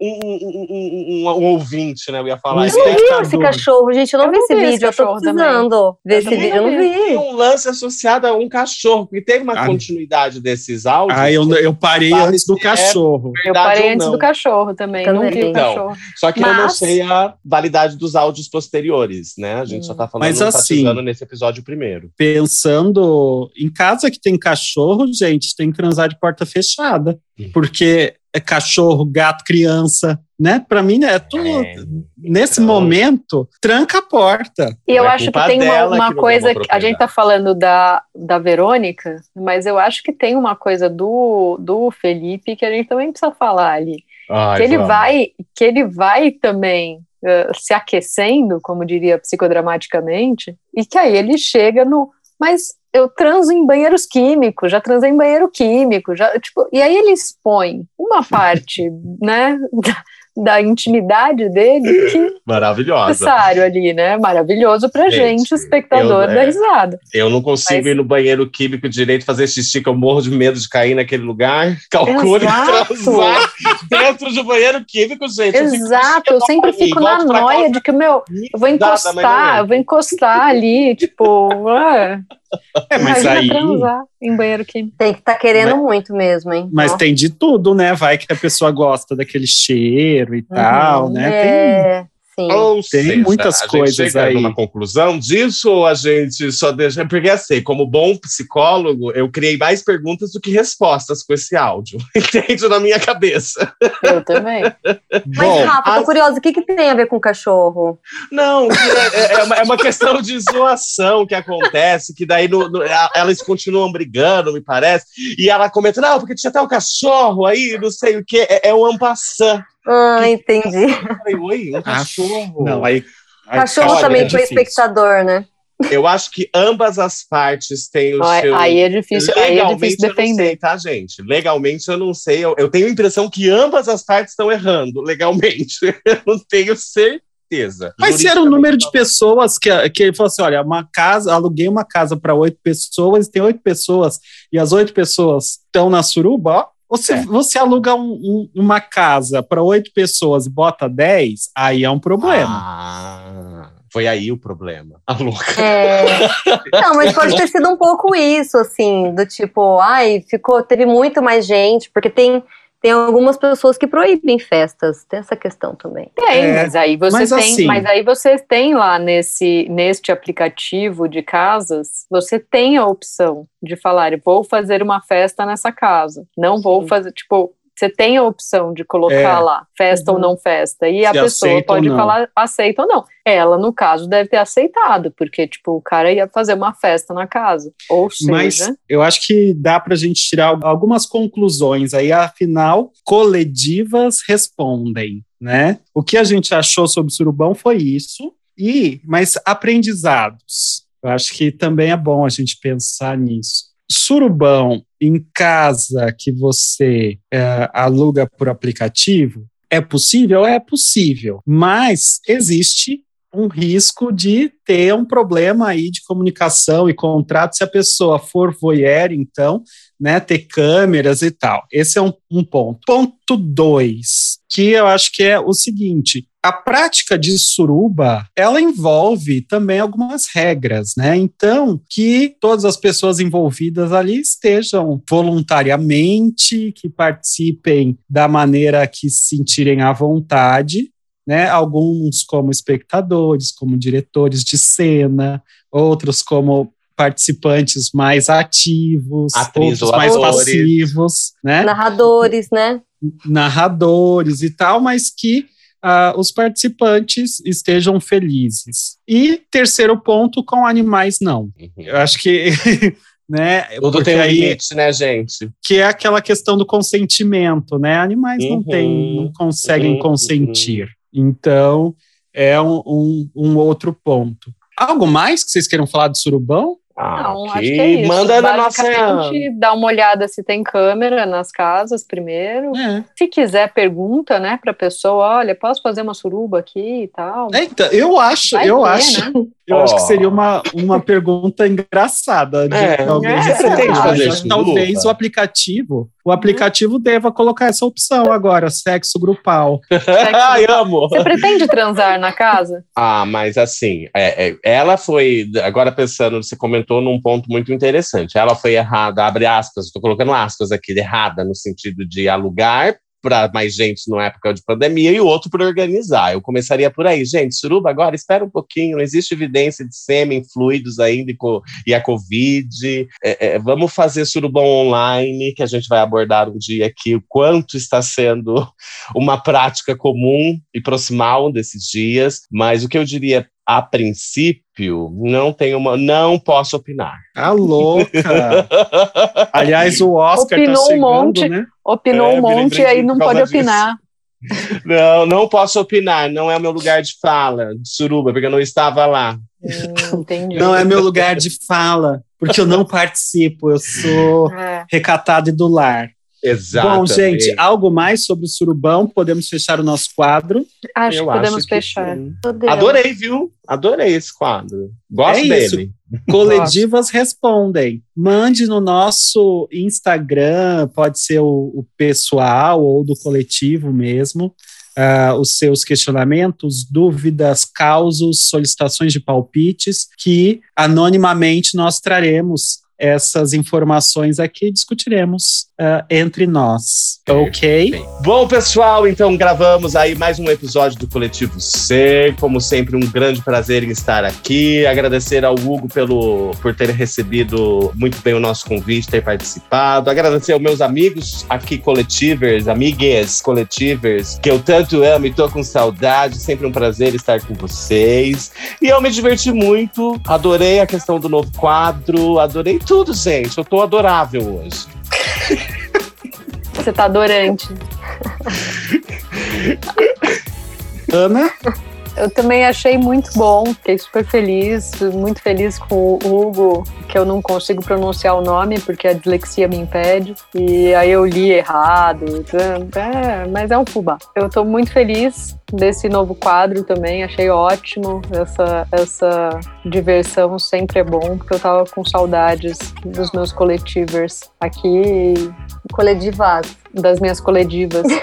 um, um, um, um, ouvinte, né? Eu ia falar. Eu não vi esse cachorro, gente. Eu não eu vi esse vídeo. Eu tô precisando ver esse vídeo. Eu não vi. Tem um lance associado a um cachorro, porque teve uma ah. continuidade desses áudios. Ah, eu, eu parei antes do cachorro. É eu parei antes do cachorro também. também. Não vi o cachorro. Só que Mas... eu não sei a validade dos áudios posteriores, né? A gente hum. só tá falando Mas, assim, nesse episódio primeiro. Pensando em casa que tem cachorro, gente, tem que transar de porta fechada. Hum. Porque é cachorro, gato, criança, né? Para mim é tudo é, nesse então... momento tranca a porta. E eu é acho que tem uma, uma que coisa que a gente tá falando da, da Verônica, mas eu acho que tem uma coisa do, do Felipe que a gente também precisa falar ali. Ai, que ele vamos. vai que ele vai também uh, se aquecendo, como diria psicodramaticamente, e que aí ele chega no mas eu transo em banheiros químicos, já transei em banheiro químico, já, tipo, e aí ele expõe uma parte, né, da intimidade dele que maravilhosa necessário ali, né? Maravilhoso pra gente, gente espectador eu, da é, risada. Eu não consigo Mas... ir no banheiro químico direito fazer xixi, que eu morro de medo de cair naquele lugar. Calcule transar dentro do banheiro químico, gente. Exato, eu, eu sempre fico na noia de que, meu, eu vou encostar, eu vou encostar ali, tipo, ué. É, mas aí. em banheiro químico. Tem que estar tá querendo mas, muito mesmo, hein? Mas Nossa. tem de tudo, né? Vai que a pessoa gosta daquele cheiro e uhum, tal, né? É. Tem... Sim. Ou Tem seja, muitas a coisas gente chega aí. numa conclusão disso ou a gente só deixa. Porque assim, como bom psicólogo, eu criei mais perguntas do que respostas com esse áudio. Entende na minha cabeça. Eu também. Mas, bom, Rafa, tô as... curiosa, o que, que tem a ver com cachorro? Não, é, é, é, uma, é, uma, questão de zoação que acontece, que daí no, no, elas continuam brigando, me parece, e ela comenta, não, porque tinha até o um cachorro aí, não sei o quê, é, é um ampassant. Ah, entendi. Oi, um cachorro. Não, aí, aí cachorro também foi espectador, né? Eu acho que ambas as partes têm o aí, seu. Aí é difícil, aí é difícil defender. Sei, tá, gente? Legalmente eu não sei. Eu, eu, tenho a impressão que ambas as partes estão errando legalmente. Eu não tenho certeza. Mas se era o número de pessoas que, que ele falou assim: olha, uma casa, aluguei uma casa para oito pessoas, tem oito pessoas, e as oito pessoas estão na suruba, ó, você, é. você aluga um, um, uma casa para oito pessoas e bota dez, aí é um problema. Ah, foi aí o problema. A louca. É. Não, mas pode ter sido um pouco isso, assim, do tipo, ai, ficou, teve muito mais gente, porque tem tem algumas pessoas que proíbem festas, tem essa questão também. Tem, é, mas aí você mas tem, assim, mas aí você tem lá nesse neste aplicativo de casas, você tem a opção de falar, vou fazer uma festa nessa casa, não vou fazer, tipo, Você tem a opção de colocar É. lá, festa Uhum. ou não festa, e a Se pessoa pode falar aceita ou não. Ela, no caso, deve ter aceitado, porque, tipo, o cara ia fazer uma festa na casa. Ou seja, Mas eu acho que dá para a gente tirar algumas conclusões aí, afinal, coledivas respondem, né? O que a gente achou sobre o surubão foi isso, e mas aprendizados. Eu acho que também é bom a gente pensar nisso. Surubão em casa que você é, aluga por aplicativo é possível? É possível, mas existe um risco de ter um problema aí de comunicação e contrato se a pessoa for voyeur, então, né, ter câmeras e tal. Esse é um, um ponto. Ponto dois, que eu acho que é o seguinte: a prática de suruba, ela envolve também algumas regras, né? Então, que todas as pessoas envolvidas ali estejam voluntariamente, que participem da maneira que se sentirem à vontade, né? Alguns como espectadores, como diretores de cena, outros como participantes mais ativos, Atriz outros ou mais passivos, né? Narradores, né? Narradores e tal, mas que ah, os participantes estejam felizes. E terceiro ponto, com animais não. Eu acho que, né? Tudo porque tem um aí- limite, né, gente? que é aquela questão do consentimento, né? Animais não Uhum. têm, não conseguem Uhum. consentir. Então, é um, um, um outro ponto. Algo mais que vocês queiram falar do surubão? Ah, Não, acho aqui, que é isso. Manda na nossa. Dá uma olhada se tem câmera nas casas primeiro. É. Se quiser, pergunta, né, pra pessoa, olha, posso fazer uma suruba aqui e tal. É, então, eu acho, Vai eu ver, acho, né? Eu acho que seria uma, uma pergunta engraçada de É, alguém é, receber. pretende Mas fazer acho que suruba? talvez o aplicativo, o aplicativo deva colocar essa opção agora, sexo grupal. Ai, amo! Você pretende transar na casa? Ah, mas assim, é, é, ela foi. Agora pensando, você comentou num ponto muito interessante. Ela foi errada, abre aspas, estou colocando aspas aqui, errada no sentido de alugar para mais gente numa época de pandemia e o outro por organizar. Eu começaria por aí, gente. Suruba, agora espera um pouquinho, não existe evidência de sêmen, fluidos ainda e, co- e a Covid. É, é, vamos fazer surubão online, que a gente vai abordar um dia aqui, o quanto está sendo uma prática comum e proximal desses dias, mas o que eu diria a princípio, não tenho uma, não posso opinar. A louca! Aliás, o Oscar tá Opinou um chegando, monte. né? Opinou É, um monte e aí não pode disso. opinar. Não, não posso opinar, não é o meu lugar de fala, de suruba, porque eu não estava lá. Hum, entendi. Não é meu lugar de fala, porque eu não participo, eu sou É. recatado e do lar. Exato. Bom, gente, algo mais sobre o surubão? Podemos fechar o nosso quadro. Acho Eu que podemos acho que fechar. Deus. Adorei, viu? Adorei esse quadro. Gosto É isso. dele. Coledivas respondem. Mande no nosso Instagram, pode ser o, o pessoal ou do coletivo mesmo, ah, os seus questionamentos, dúvidas, causos, solicitações de palpites, que anonimamente nós traremos essas informações aqui discutiremos ah, entre nós. Ok? Bom, pessoal, então gravamos aí mais um episódio do Coletivo Ser. Como sempre, um grande prazer em estar aqui. Agradecer ao Hugo pelo, por ter recebido muito bem o nosso convite, ter participado. Agradecer aos meus amigos aqui, coletivers, amigues coletivers, que eu tanto amo e tô com saudade. Sempre um prazer estar com vocês. E eu me diverti muito. Adorei a questão do novo quadro. Adorei tudo, gente. Eu tô adorável hoje. Você tá adorante. Ana? Eu também achei muito bom, fiquei super feliz, muito feliz com o Hugo, que eu não consigo pronunciar o nome porque a dislexia me impede. E aí eu li errado, é, mas é um fubá. Eu tô muito feliz desse novo quadro também, achei ótimo. Essa, essa diversão sempre é bom, porque eu tava com saudades dos meus coletivers aqui, Coledivas. das minhas coledivas.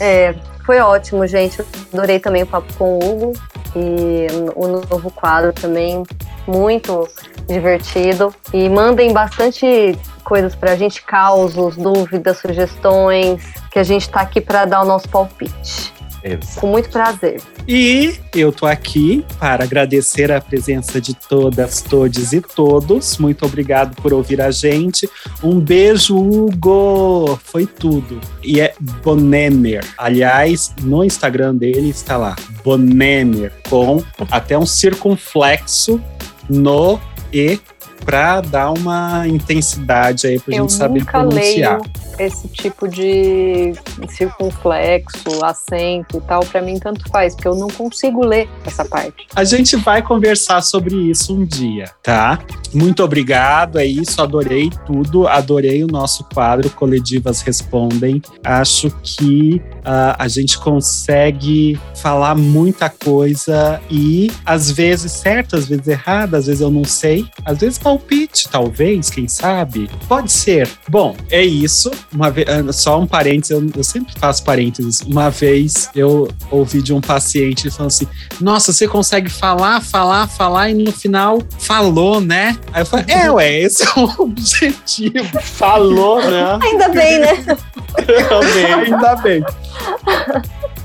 É, foi ótimo, gente. Adorei também o papo com o Hugo e o novo quadro também muito divertido. E mandem bastante coisas pra gente, causos, dúvidas, sugestões, que a gente tá aqui pra dar o nosso palpite. Exato. Com muito prazer. E eu tô aqui para agradecer a presença de todas, todes e todos. Muito obrigado por ouvir a gente. Um beijo, Hugo! Foi tudo. E é Bonemer. Aliás, no Instagram dele está lá, Bonemer, com até um circunflexo no E para dar uma intensidade aí para a gente saber pronunciar. Esse tipo de circunflexo, acento e tal, para mim tanto faz, porque eu não consigo ler essa parte. A gente vai conversar sobre isso um dia, tá? Muito obrigado, é isso, adorei tudo, adorei o nosso quadro Coletivas Respondem. Acho que uh, a gente consegue falar muita coisa e às vezes certo, às vezes errado, às vezes eu não sei, às vezes palpite, talvez, quem sabe? Pode ser. Bom, é isso uma vez, ah, só um parênteses, eu, eu, sempre faço parênteses. Uma vez eu ouvi de um paciente falando assim: Nossa, você consegue falar, falar, falar, e no final falou, né? Aí eu falei: É, ué, esse é o objetivo. Falou, né? Ainda bem, né? Ainda bem.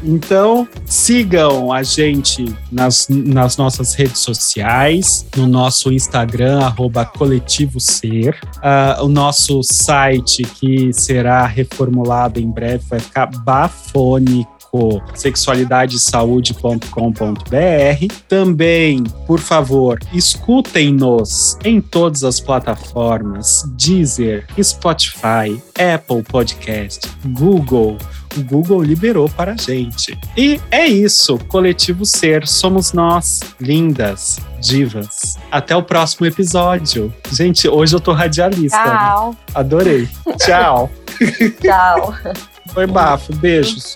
Então, sigam a gente nas, nas nossas redes sociais, no nosso Instagram, arroba Coletivo Ser. Uh, o nosso site, que será reformulado em breve, vai ficar bafônico sexualidadesaude.com.br. Também, por favor, escutem-nos em todas as plataformas: Deezer, Spotify, Apple Podcast, Google o Google liberou para a gente. E é isso, Coletivo Ser, somos nós, lindas, divas. Até o próximo episódio. Gente, hoje eu tô radialista. Né? Tchau. Né? Adorei. Tchau. Tchau. Foi bafo. Beijos.